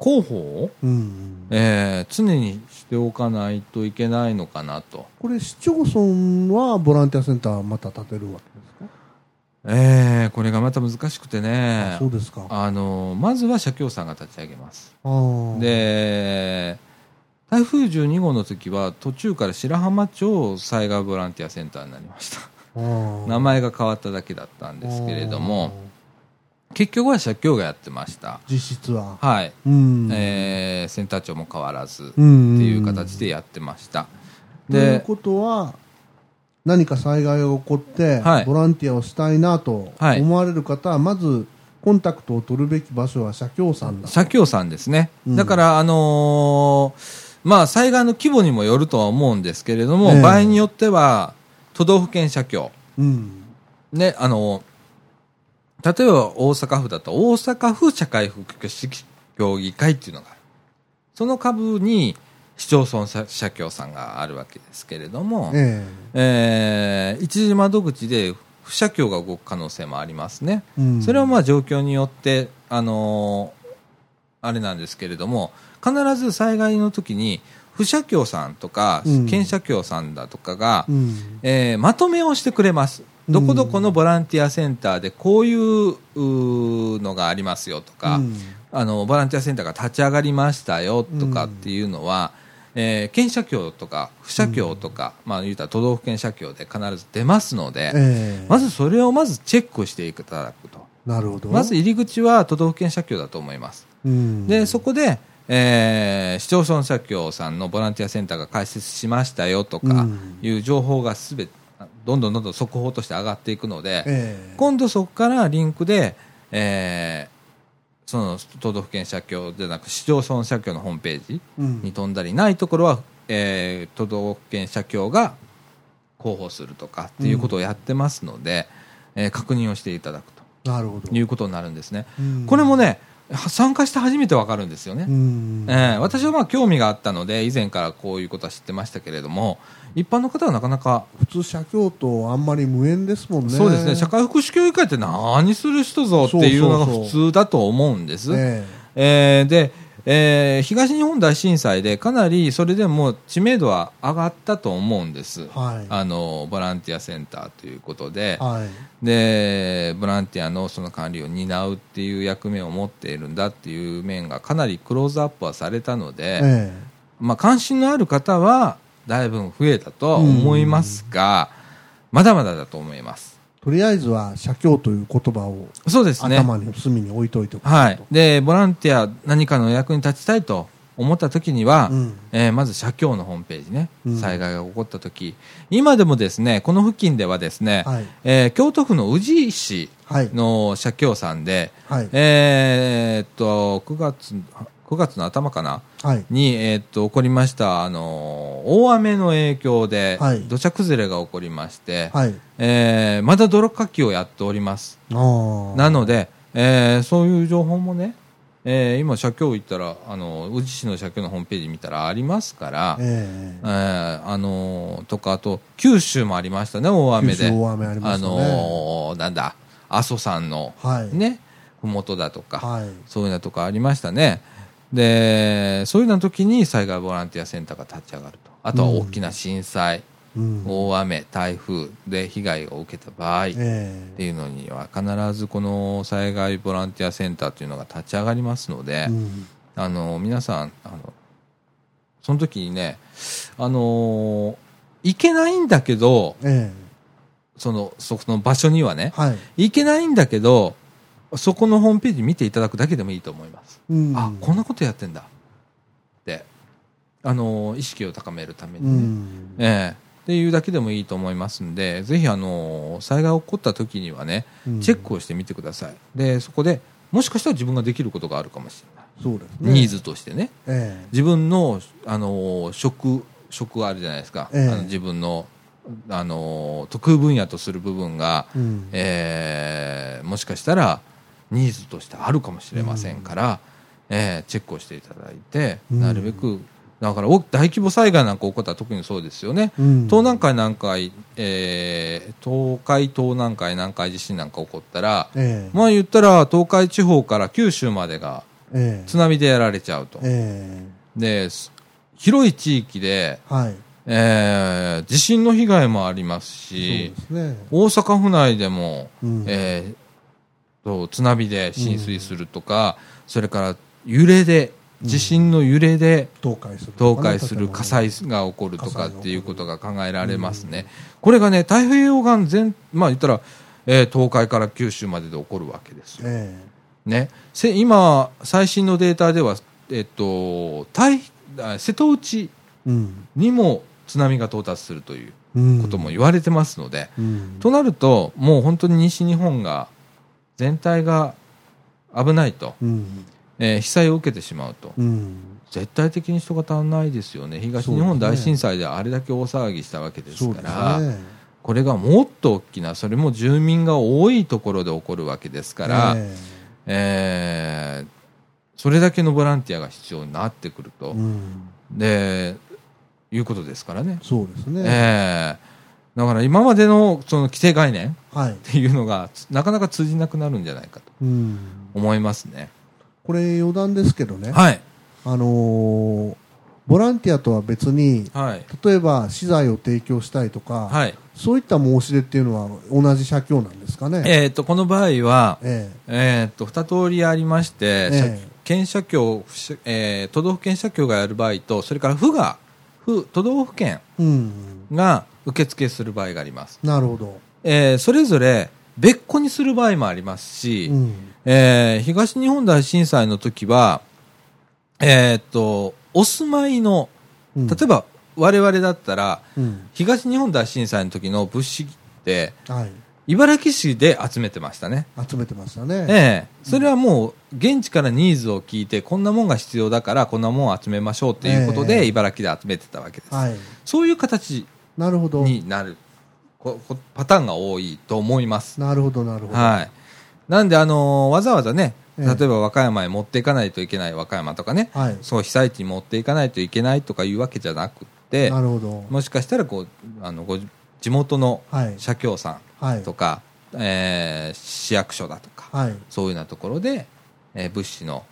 広報を、うん。えー常にしておかないといけないのかなと。これ、市町村はボランティアセンターまた建てるわけですか？えーこれがまた難しくてねあ、そうですか。あのまずは社協さんが立ち上げます。で、台風12号の時は途中から白浜町災害ボランティアセンターになりました。名前が変わっただけだったんですけれども、結局は社協がやってました。実質は。はい。うん。えーセンター長も変わらず、ってうんいう形でやってました。というで、ことは、何か災害が起こって、はいボランティアをしたいなとはい思われる方は、まず、コンタクトを取るべき場所は社協さんだ。社協さんですね。うんだから、あのーまあ、災害の規模にもよるとは思うんですけれども、ええ場合によっては、都道府県社協。うん。ね、あのー例えば大阪府だと、大阪府社会福祉協議会っていうのがある。その株に市町村社社協さんがあるわけですけれども、ええー一時窓口で不社協が動く可能性もありますね。えうんそれはまあ状況によって、あのーあれなんですけれども、必ず災害の時に、不社協さんとかうん、県社協さんだとかが、うん。えーまとめをしてくれます。どこどこのボランティアセンターでこういううーのがありますよとか、うんあの、ボランティアセンターが立ち上がりましたよとかっていうのは、えー県社協とか、府社協とか、まあ言うたら都道府県社協で必ず出ますので、ええまずそれをまずチェックしていただくと。なるほど。まず入り口は都道府県社協だと思います。うん、で、そこで、えー市町村社協さんのボランティアセンターが開設しましたよとかうん。いう情報がすべて、どんどんどんどん速報として上がっていくので、ええ。今度そこからリンクで、えーその都道府県社協でなく市町村社協のホームページうん。に飛んだり、ないところは、えー都道府県社協が広報するとかっていうことをやってますので、えー確認をしていただくなるほど。ということになるんですね。うん。これもね、は参加して初めてわかるんですよね。うん。えー私はまあ興味があったので、以前からこういうことは知ってましたけれども、一般の方はなかなか、普通社協とあんまり無縁ですもんね。そうですね、社会福祉協議会って何する人ぞっていうのが普通だと思うんです。ええ。ーで、えー東日本大震災でかなりそれでも知名度は上がったと思うんです。えはい。あの、ボランティアセンターということで、はい。で、ボランティアのその管理を担うっていう役目を持っているんだっていう面がかなりクローズアップはされたので、えまあ関心のある方はだいぶ増えたとは思いますが、まだまだだと思います。えとりあえずは社協という言葉をそうですね。頭に隅に置いといておくとはい。で、ボランティア何かの役に立ちたいと思った時には、うんえーまず社協のホームページね、うん災害が起こった時、今でもですね、この付近ではですね、はい。えー京都府の宇治市はい。の社協さんで、はい。えーっと、9月、9月の頭かな？はい。に、えーっと、起こりました、あのー大雨の影響ではい、土砂崩れが起こりまして、はい。えーまだ泥かきをやっております。なので、えーそういう情報もね、えー今、社協行ったら、あの、宇治市の社協のホームページ見たらありますから、えええーあのーとか、あと、九州もありましたね、大雨で。あ。のーなんだ、阿蘇山の、はい。。ね、ふもとだとか、はい。そういうのとかありましたね。で、そういうの時に災害ボランティアセンターが立ち上がると。あとは大きな震災、うん。大雨、台風で被害を受けた場合、ええっていうのには必ずこの災害ボランティアセンターというのが立ち上がりますので、うんあの皆さんあのその時にね、あのー行けないんだけど、えその、そこの場所にはねえ、はい。行けないんだけど、そこのホームページ見ていただくだけでもいいと思います。うんあ、こんなことやってんだ。って、あのー意識を高めるためうにね。ん。ええっていうだけでもいいと思いますんで、ぜひあの災害起こった時にはね、うんチェックをしてみてください。で、そこでもしかしたら自分ができることがあるかもしれない。そうですね。ニーズとしてね。ええ自分の、あの職、職があるじゃないですか。ええあの自分の、あの得意分野とする部分が、うんえーもしかしたらニーズとしてあるかもしれませんから、えーチェックをしていただいて、うんなるべく、だからお大規模災害なんか起こったら特にそうですよね。うん東南海南海、えー東海東南海南海地震なんか起こったら、ええまあ言ったら東海地方から九州までがええ津波でやられちゃうと。えです広い地域で、えはい。えー地震の被害もありますそうしで、すね。大阪府内でも、うんえーと津波で浸水するとか、それから揺れで、地震の揺れで倒壊する倒とかね。壊する火災が起こるとかっていうことが考えられますね。これがね、太平洋岸全、まあ言ったら、えー東海から九州までで起こるわけですよ。えね、せ今、最新のデータでは、えっと、瀬戸内。にも津波が到達するといううんことも言われてますので、うんとなると、もう本当に西日本が全体が危ないと、うん。えー被災を受けてしまうと、うん。絶対的に人が足んないですよね、東日本大震災であれだけ大騒ぎしたわけですから、ね。これがもっと大きな、それも住民が多いところで起こるわけですから、ええーそれだけのボランティアが必要になってくると、えうん。でいうことですからね。そうですね。ええだから今までのその規制概念はいっ。ていうのがつなかなか通じなくなるんじゃないかとうん。思いますね。これ余談ですけどね。はい。あのーボランティアとは別に、はい。例えば資材を提供したいとか、はい。そういった申し出っていうのは同じ社協なんですかね。えっ、と、この場合は、ええっ、と、二通りありまして、ええ県社協、府えー都道府県社協がやる場合と、それから府が、府、都道府県えうん。が受付する場合があります。なるほど。えーそれぞれ別個にする場合もありますし、うん。えー東日本大震災の時は、えーっと、お住まいの、うん例えば我々だったら、うん。東日本大震災の時の物資って、はい。茨城市で集めてましたね。集めてましたね。ええそれはもう、現地からニーズを聞いて、こんなもんが必要だから、こんなもんを集めましょうっていうことで、ええ茨城で集めてたわけです。はい。そういう形なるほど。になるここパターンが多いと思います。なるほど、なるほど。はい。なんで、あのーわざわざね、ええ例えば和歌山へ持っていかないといけない和歌山とかね、はい。そう被災地に持っていかないといけないとかいうわけじゃなくて、なるほど。もしかしたらこうあのご地元のはい。社協さはいんと。か、えー市役所だとか、はい。そういうようなところで、えー物資の、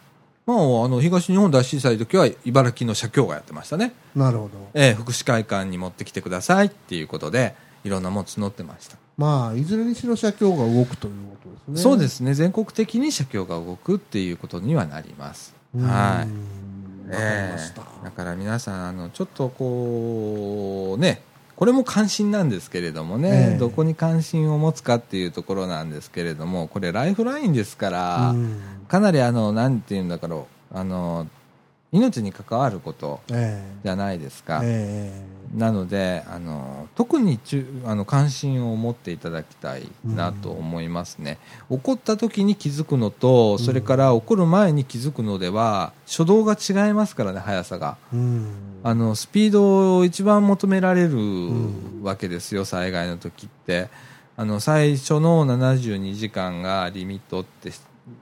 まあ、あの東日本大震災の時は茨城の社協がやってましたね、なるほど。えー福祉会館に持ってきてくださいっていうことで、いろんなもの募ってました。まあ、いずれにしろ社協が動くということですね。そうですね、全国的に社協が動くっていうことにはなります。はい。わかりました。ええだから皆さんあのちょっとこうねこれも関心なんですけれどもね、ええ。どこに関心を持つかっていうところなんですけれどもこれライフラインですから、うん。かなりあのなんていうんだろうあの命に関わることえじゃないですえか、えなのであの特にちゅあの関心を持っていただきたいなと思いますね、起こった時に気づくのとそれから起こる前に気づくのでは初動が違いますからね速さが。えうん。あのスピードを一番求められるん。わけですよ、災害の時って。あの最初の72時間がリミットって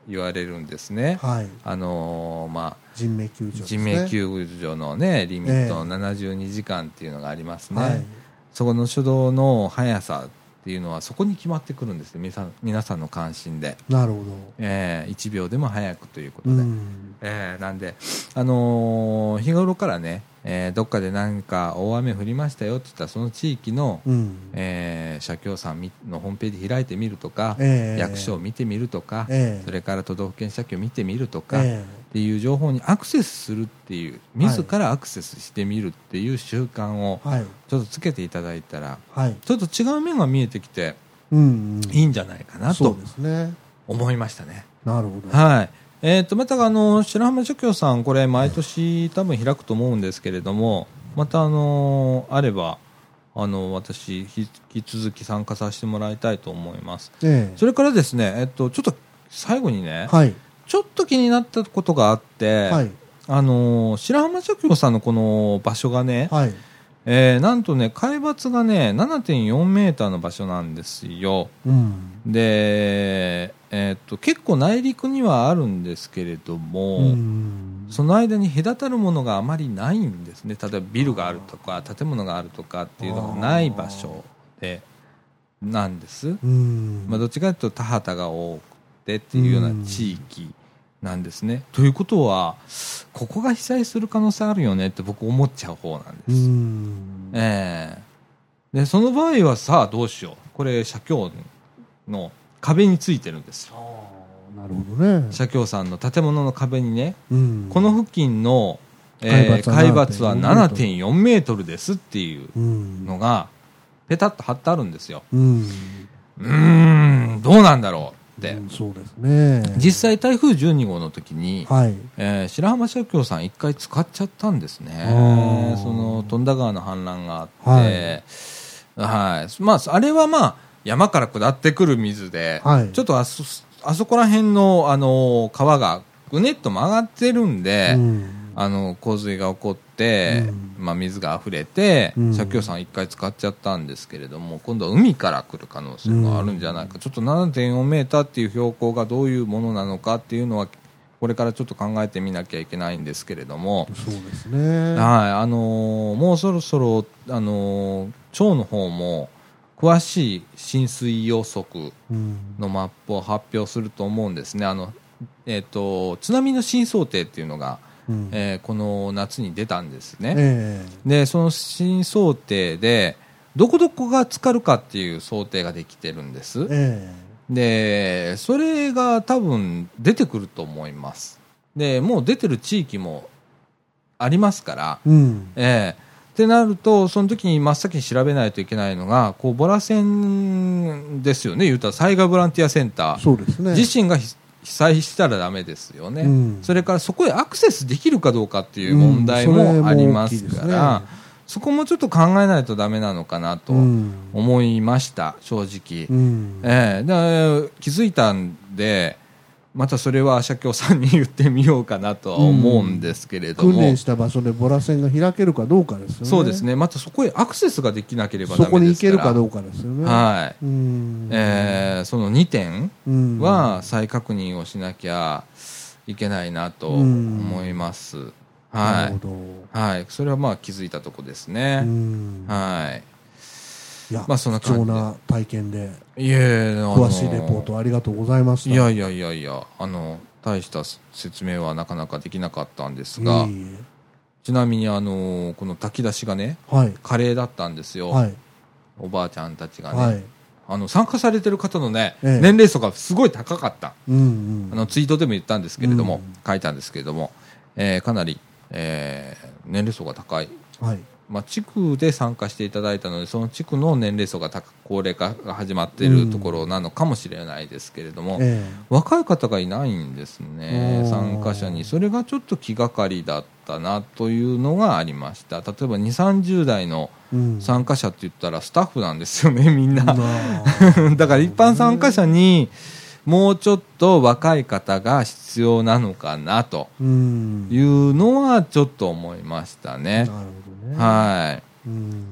言われるんですね、はい。あのーまあ人命救助ね。人命救助のねリミットえの72時間っていうのがありますね、はい。そこの初動の速さっていうのはそこに決まってくるんですよ皆さん皆さんの関心で、なるほど。えー1秒でも早くということで、うん。えーなんで、あのー日頃からね、えーどっかで何か大雨降りましたよって言ったらその地域の、うん。えー社協さんみのホームページ開いてみるとか、ええ。役所を見てみるとか、ええ。それから都道府県社協を見てみるとか、えっていう情報にアクセスするっていう自らアクセスしてみるっていう習慣をちょっとつけていただいたらはい。ちょっと違う面が見えてきてうんうん。いいんじゃないかなと思いましたね。なるほど。はい。えっ、と、また、あの、白浜社協さん、これ、毎年多分開くと思うんですけれども、また、あの、あれば、あの、私、引き続き参加させてもらいたいと思います。ええ。それからですね、えっと、ちょっと、最後にね、はい。ちょっと気になったことがあって、はい。あの、白浜社協さんのこの場所がね、はいえーなんとね、海抜がね、7.4メーターの場所なんですよ。うん。で、えーっと結構内陸にはあるんですけれども、うん。その間に隔たるものがあまりないんですね。例えばビルがあるとか建物があるとかっていうのがない場所でなんです、うん。まあ、どっちかというと田畑が多くてっていうような地域なんですね、ということはここが被災する可能性あるよねって僕思っちゃう方なんでうす、ん。ええ。でその場合はさあどうしよう。これ社協の壁についてるんですよ。なるほどね。社協さんの建物の壁にね、うん。この付近の、えー海海抜は抜は7.4メートルですっていううん。のがペタッと貼ってあるんですよ。うん。うーんどうなんだろううんそうですね。実際台風12号の時に、はい。えー白浜社協さん一回使っちゃったんですね。その富田川の氾濫があって、ははい。まあ、あれはまあ山から下ってくる水で、はい。ちょっとあそあそこら辺の、あの川がぐねっと曲がってるんで、うん。あの洪水が起こって、うん。まあ、水が溢れて、うん。社協さん一回使っちゃったんですけれども今度は海から来る可能性があるんじゃないか、ちょっと7.4メーターっていう標高がどういうものなのかっていうのはこれからちょっと考えてみなきゃいけないんですけれども、そうですね。はい。あのーもうそろそろ、あのー町の方も詳しい浸水予測うん。のマップを発表すると思うんですね。あの、えー、と津波の新想定っていうのが、うん。えーこの夏に出たんですね、えでその新想定でどこどこが浸かるかっていう想定ができてるんです。ええ。でそれが多分出てくると思います。でもう出てる地域もありますから、えうん。ええ。ってなるとその時に真っ先に調べないといけないのがこうボラ線ですよね。言うたら災害ボランティアセンター、ね。自身が被被災したらダメですよね、うん。それからそこへアクセスできるかどうかっていう問題もありますから、そこもちょっと考えないとダメなのかなとうん。思いました、正直。うん。ええ。だから気づいたんで、またそれは社協さんに言ってみようかなとは思うんですけれども、訓練した場所でボラ線が開けるかどうかですよね。そうですね、またそこへアクセスができなければダそこに行けるかどうかですよねはい。うん。ええその2点うん。は再確認をしなきゃいけないなと思います。なはい。るほど。はい、それはまあ気づいたとこですね。うん。はい。いやまあそんな貴重な体験でいえ、詳しいレポートありがとうございました。いやいやいやいや、あの、大した説明はなかなかできなかったんですが、ちなみにあの、この炊き出しがね、はい。カレーだったんですよ。はい。おばあちゃんたちがね。はい。あの、参加されてる方のね、ええ。年齢層がすごい高かった。うんうん。あの、ツイートでも言ったんですけれども、うん。書いたんですけれども、えーかなり、えー年齢層が高い。はいまあ、地区で参加していただいたので、その地区の年齢層が高高齢化が始まっているところなのかもしれないですけれども、え若い方がいないんですね参加者に。それがちょっと気がかりだったなというのがありました。例えば2 3 0代の参加者って言ったらスタッフなんですよねみんな。まあ。だから一般参加者にもうちょっと若い方が必要なのかなとうん。いうのはちょっと思いましたねね。はい。うん。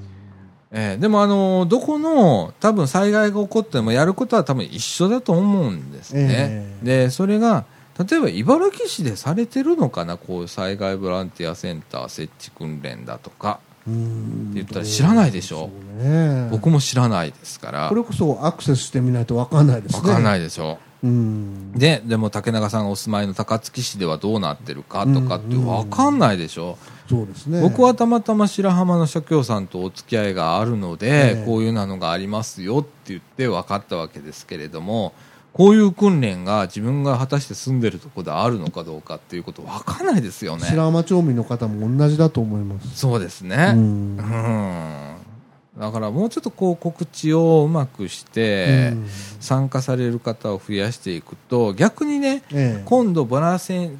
えーでもあのどこの多分災害が起こってもやることは多分一緒だと思うんですね、ええ。でそれが例えば茨城市でされてるのかな？こういう災害ボランティアセンター設置訓練だとか。うん。言ったら知らないでしょ？そうね。僕も知らないですから。これこそアクセスしてみないと分かんないですね。分かんないいでしょ？うん。で、でも竹中さんがお住まいの高槻市ではどうなってるかとかって分かんないでしょ？そうですね。僕はたまたま白浜の社協さんとお付き合いがあるので、ええこういうなのがありますよって言って分かったわけですけれども、こういう訓練が自分が果たして住んでるところであるのかどうかっていうこと分かんないですよね。白浜町民の方も同じだと思います。そうですね。ううんん。だからもうちょっとこう告知をうまくして、うん。参加される方を増やしていくと逆にねええ。今度ボラン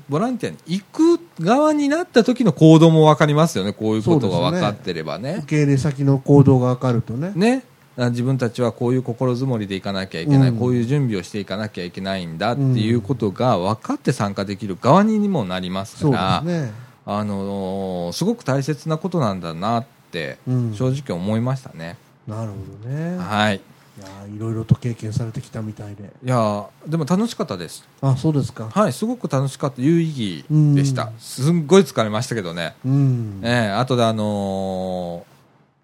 ボランティアに行く側になった時の行動も分かりますよね。こういうことが分かってればね。受け入れ先の行動が分かるとね。ね。あ自分たちはこういう心づもりでいかなきゃいけない、うん。こういう準備をしていかなきゃいけないんだっていうことが分かって参加できる側にもなりますから、ね。あのーすごく大切なことなんだなってうん正直思いましたね、なるほどね。はいいやーいろいろと経験されてきたみたいで。いやーでも楽しかったですあ、そうですか。はいすごく楽しかった有意義でした、うんすんごい疲れましたけどねうん。ええ後であのー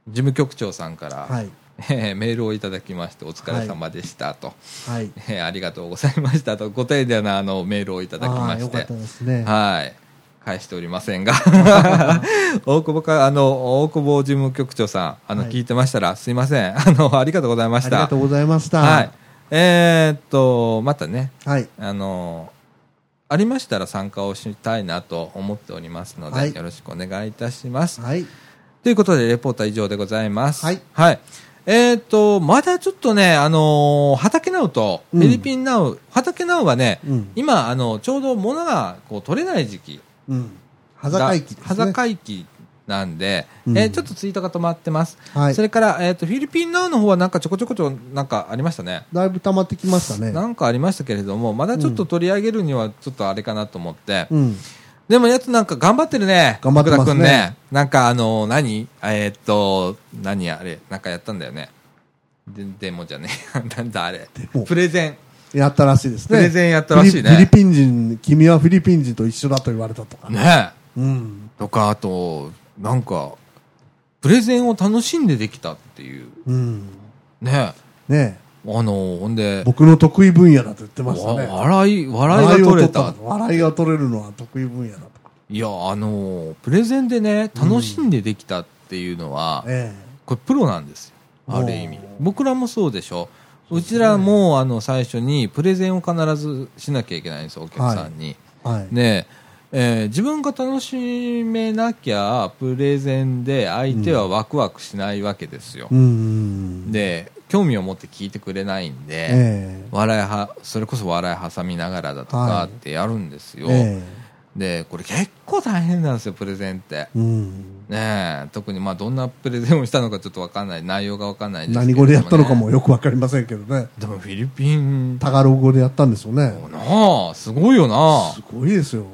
事務局長さんから、はい。ええメールをいただきましてお疲れ様でしたと、はい。ええありがとうございましたとご丁寧なあのメールをいただきましてあーよかったですね。はい返しておりませんが 大久保かあの大久保事務局長さんあの、はい聞いてましたらすいませんあのありがとうございましたありがとうございました。はい。えーっとまたねはい。あのありましたら参加をしたいなと思っておりますので、はいよろしくお願いいたします。はい。ということで、レポートは以上でございます。はい。えーっと、まだちょっとね、あのー畑ナウと、うんフィリピンナウ、畑ナウはね、うん。今、あの、ちょうど物がこう取れない時期うん。羽坂駅ですね。なんで、うんえーちょっとツイートが止まってます。はいそ。れから、えーっと、フィリピンナウの方はなんかちょこちょこちょなんかありましたね。だいぶ溜まってきましたね。なんかありましたけれども、まだちょっと取り上げるにはちょっとあれかなと思って、うん。でもやつなんか頑張ってるね。頑張ってますねね。なんかあの、何？えーっと、何あれ、なんかやったんだよね。で、でもじゃねえ。なんだあれ？も。プレゼン。やったらしいですね。プレゼンやったらしいねフィリピン人、君はフィリピン人と一緒だと言われたとか。ねうん。とか、あと、なんか、プレゼンを楽しんでできたっていう。うん。ねねあの、ほんで、僕の得意分野だと言ってましたわね。笑い、笑いが取れた。笑いが取れるのは得意分野だとか。いや、あの、プレゼンでね、楽しんでできたっていうのは、えこれプロなんですよ。ある意味。僕らもそうでしょ。うちらも、あの、最初にプレゼンを必ずしなきゃいけないんですよ、お客さんに。え。はい。で、えー自分が楽しめなきゃ、プレゼンで相手はワクワクしないわけですよ。うん。で、興味を持って聞いてくれないんで、ええ。笑いは、それこそ笑い挟みながらだとはいかってやるんですよ。えで、これ結構大変なんですよ、プレゼンって。え。うん。ねえ、特にまあどんなプレゼンをしたのかちょっとわかんない、内容がわかんないですけれどね、語でやったのかもよくわかりませんけどね。でもフィリピン、タガログ語でやったんですよね。なあ、すごいよなす。ごいですよ。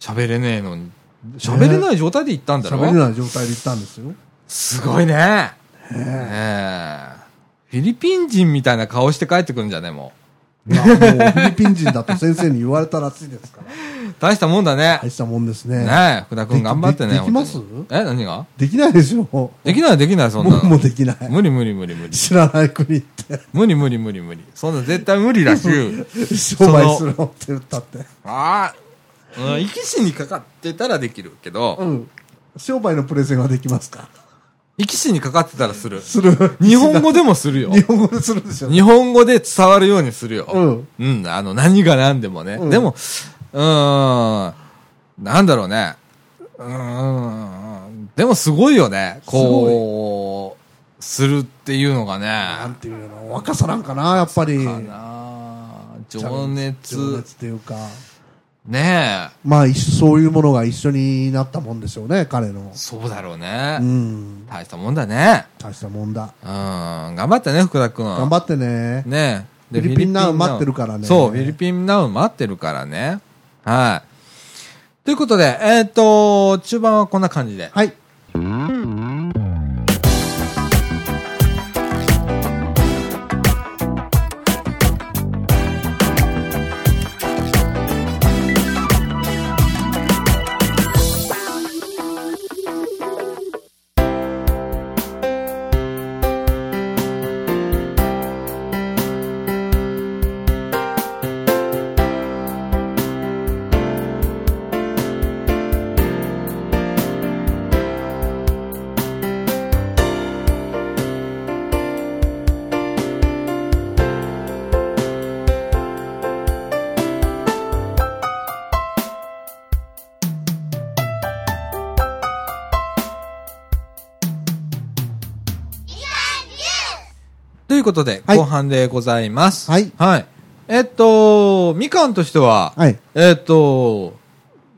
喋れねえのに。喋れない状態で行ったんだろ、喋れない状態で行ったんですよ。すごいね。ねえ。フィリピン人みたいな顔して帰ってくるんじゃねもいや、もうフィリピン人だと先生に言われたらしいですから。う。大したもんだね。大したもんですね。ねえ、福田君頑張ってね。できます？え、何が？できないでしょ。できないできない、そんな僕もの。できない。無理無理無理無理。知らない国って。無理無理無理無理。そんな絶対無理だし。商売するのって言ったって。ああ、うん、生き死にかかってたらできるけど、うん。商売のプレゼンはできますか？生き死にかかってたらする。する。日本語でもするよ。日本語でするでしょ。日本語で伝わるようにするよ。うん。うん、あの、何が何でもね。うんでも、うーん、なんだろうね。うーん、でもすごいよね。こう、するっていうのがなんね。ていうの、若さなんかな、やっぱり。かな情熱。情熱っていうか。ねえ。まあ、そういうものが一緒になったもんでしょうね、彼の。そうだろうね。うん。大したもんだね。大したもんだ。うん、頑張ってね、福田君。頑張ってね。ねフィリピンナウ待ってるからねそう、フィリピンナウ待ってるからね。はい。ということで、えっ、と、中盤はこんな感じで。はい。ことで、はい後半でございます。はいはい。えっと、みかんとしては、はい。えっと、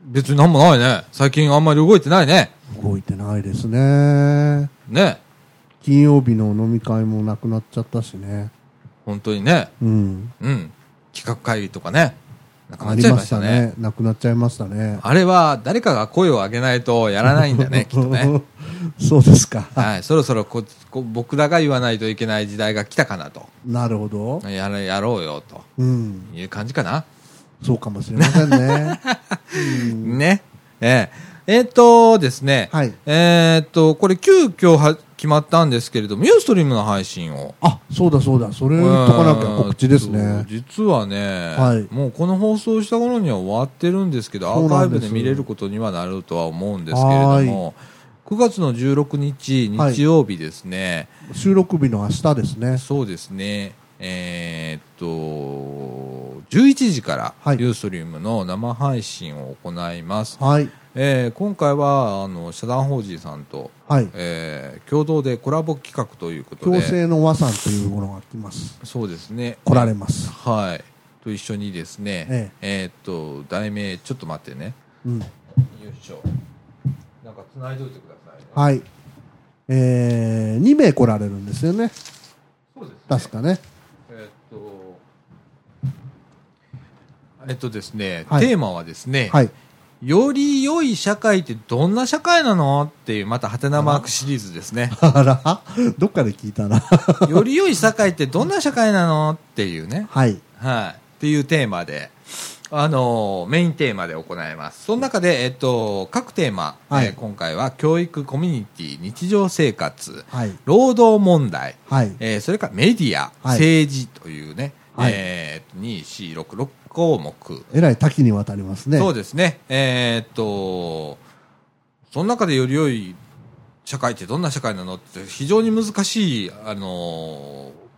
別になんもないね。最近あんまり動いてないね。動いてないですね。ね。金曜日の飲み会もなくなっちゃったしね。本当にね。うん。うん。企画会議とかね。なくなあっちゃいりましたね。。なくなっちゃいましたね。あれは誰かが声を上げないとやらないんだね、きっとね。そうですか。はい。そろそろここ僕らが言わないといけない時代が来たかなと。なるほど。やらやろうよ、とうん。いう感じかな。そうかもしれませんね。うんね。えええーっとですね。はい。えーっと、これ急遽は決まったんですけれども、ユーストリームの配信を。あ、そうだそうだ。それとかなきゃ告知ですえーね。実はね、はいもうこの放送した頃には終わってるんですけど、アーカイブです見れることにはなるとは思うんですけれども、9月の16日、はい日曜日ですね、収録日の明日ですね。そうですね、えーっと、11時からはいユーストリームの生配信を行います。はい。えー今回は、あの、社団法人さんと、はい。えー共同でコラボ企画ということで、強制の和さんというものが来ます。そうですね。来られます。はい。と一緒にですね、ええーっと、題名、ちょっと待ってね。うん。よいしょ。なんか繋いどいてくださいね。はい。えー、2名来られるんですよね。そうですね。確かね。えーっと、えっとですね、はいテーマはですね、はい。より良い社会ってどんな社会なのっていう、またハテナマークシリーズですね。あら？どっかで聞いたな。より良い社会ってどんな社会なのっていうね。はい。はい。っていうテーマで、あのーメインテーマで行います。その中で、えっと、各テーマ、はいえー今回は教育、コミュニティ、日常生活、はい。労働問題、はい。えーそれからメディア、はい政治というね、はいえー、2、4、6、6項目。えらい多岐にわたりますね。そうですね。えーっと、その中でより良い社会ってどんな社会なのって非常に難しい、あのー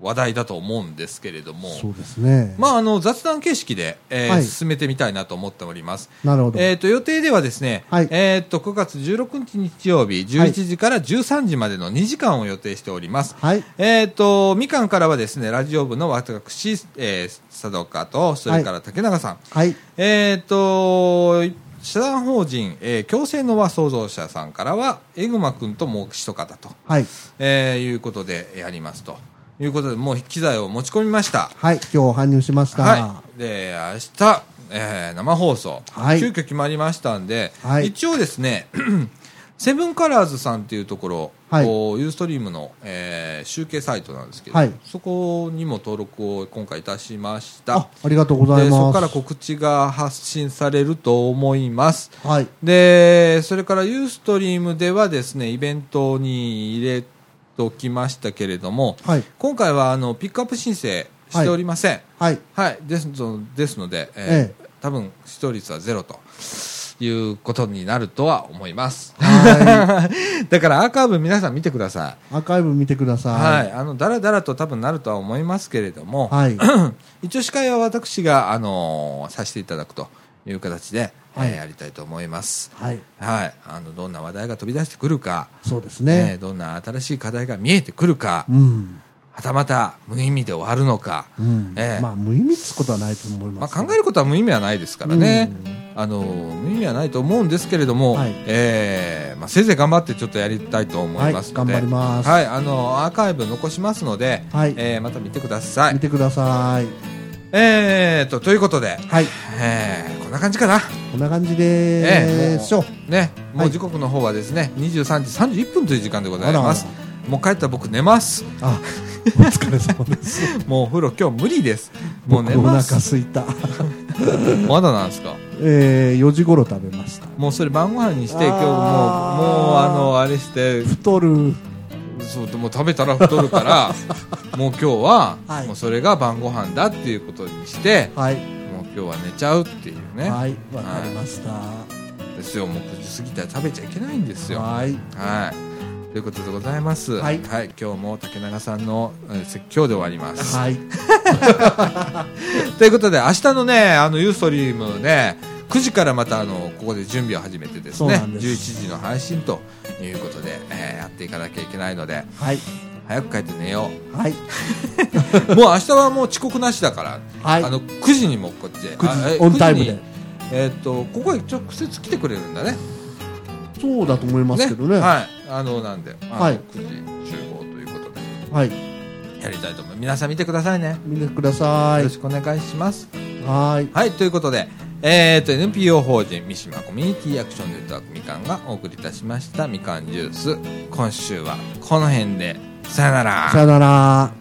話題だと思うんですけれども、そうですね。まあ、あの、雑談形式で、えーはい進めてみたいなと思っております。なるほど。えーっと、予定ではですね、はいえーっと、9月16日日曜日、11時から13時までの2時間を予定しております。はい。えっ、と、みかんからはですね、ラジオ部の私、えー、佐藤かと、それから竹永さん。はい。えっ、と、社団法人、えー、共生の輪創造者さんからは、えぐまくんともう一方と、はい。えーいうことでやりますと。いうことで、もう機材を持ち込みました。はい。今日搬入しました。はい。で、明日、えー生放送、はい急遽決まりましたんで、はい一応ですね、セブンカラーズさんっていうところ、はいユーストリームの、えー集計サイトなんですけど、はいそこにも登録を今回いたしましたあ。、ありがとうございます。でそこから告知が発信されると思います。はい。で、それからユーストリームではですね、イベントに入れておきましたけれども、はい。今回はあのピックアップ申請しておりません。はい。はい、ですのですので、えー多分視聴率はゼロということになるとは思います。は だからアーカイブ皆さん見てくださアーカイブ見てくだい。さ。はいい、あのだらだらと多分なるとは思いますけれども、はい。一応司会は私があのーさせていただくという形で、はいえーやりたいと思います。はい。はい、あのどんな話題が飛び出してくるか、そうですえーね。どんな新しい課題が見えてくるか、うん。はたまた無意味で終わるのか、うん。ええまあ、無意味つことはないと思いまあ、ます。考えることは無意味はないですからね、あの無意味はないと思うんですけれども、はいえーまあ、せいぜい頑張ってちょっとやりたいと思いますので、はい頑張りますはい、あのアーカイブ残しますので、はいえーまた見てください。見てください。えー、とということで、はい。えーこんな感じかな、こんな感じえーでしょう。もうね、もはいう時刻の方はですね23時31分という時間でございます。もう帰ったら僕寝ます。あ、お疲れ様です。もうお風呂今日無理です。もう寝僕お腹ます。すいた。まだなんですか？えー、4時頃食べました。もうそれ晩ご飯にして今日もうもうあのあれして太る。そうでも食べたら太るから もう今日は、はいもうそれが晩ご飯だっていうことにしてはい。もう今日は寝ちゃうっていうね、はい。わかりました。ですよもう9時過ぎたら食べちゃいけないんですよはい。はいということでございますはい今日も竹永さんのえー説教で終わります、はい。ということで明日のねあのユーストリームね9時からまたあのここで準備を始めてですねです11時の配信ということで、えーやっていかなきゃいけないのではい。早く帰って寝よはい。う もう明日はもう遅刻なしだから、はい。あの9時にもこっちへ9あえ時オンタイム9時でに。えーっとここへ直接来てくれるんだねそうだと思いますけどね。ははいあのなんで、はい9時集合ということでい。やりたいと思います皆さん見てくださいね見てくださいよろ。しくお願いしますはい。はい、ということで、えー、と NPO 法人三島コミュニティアクションネットワークみかんがお送りいたしましたみかんジュース。今週はこの辺で。さよなら。さよなら。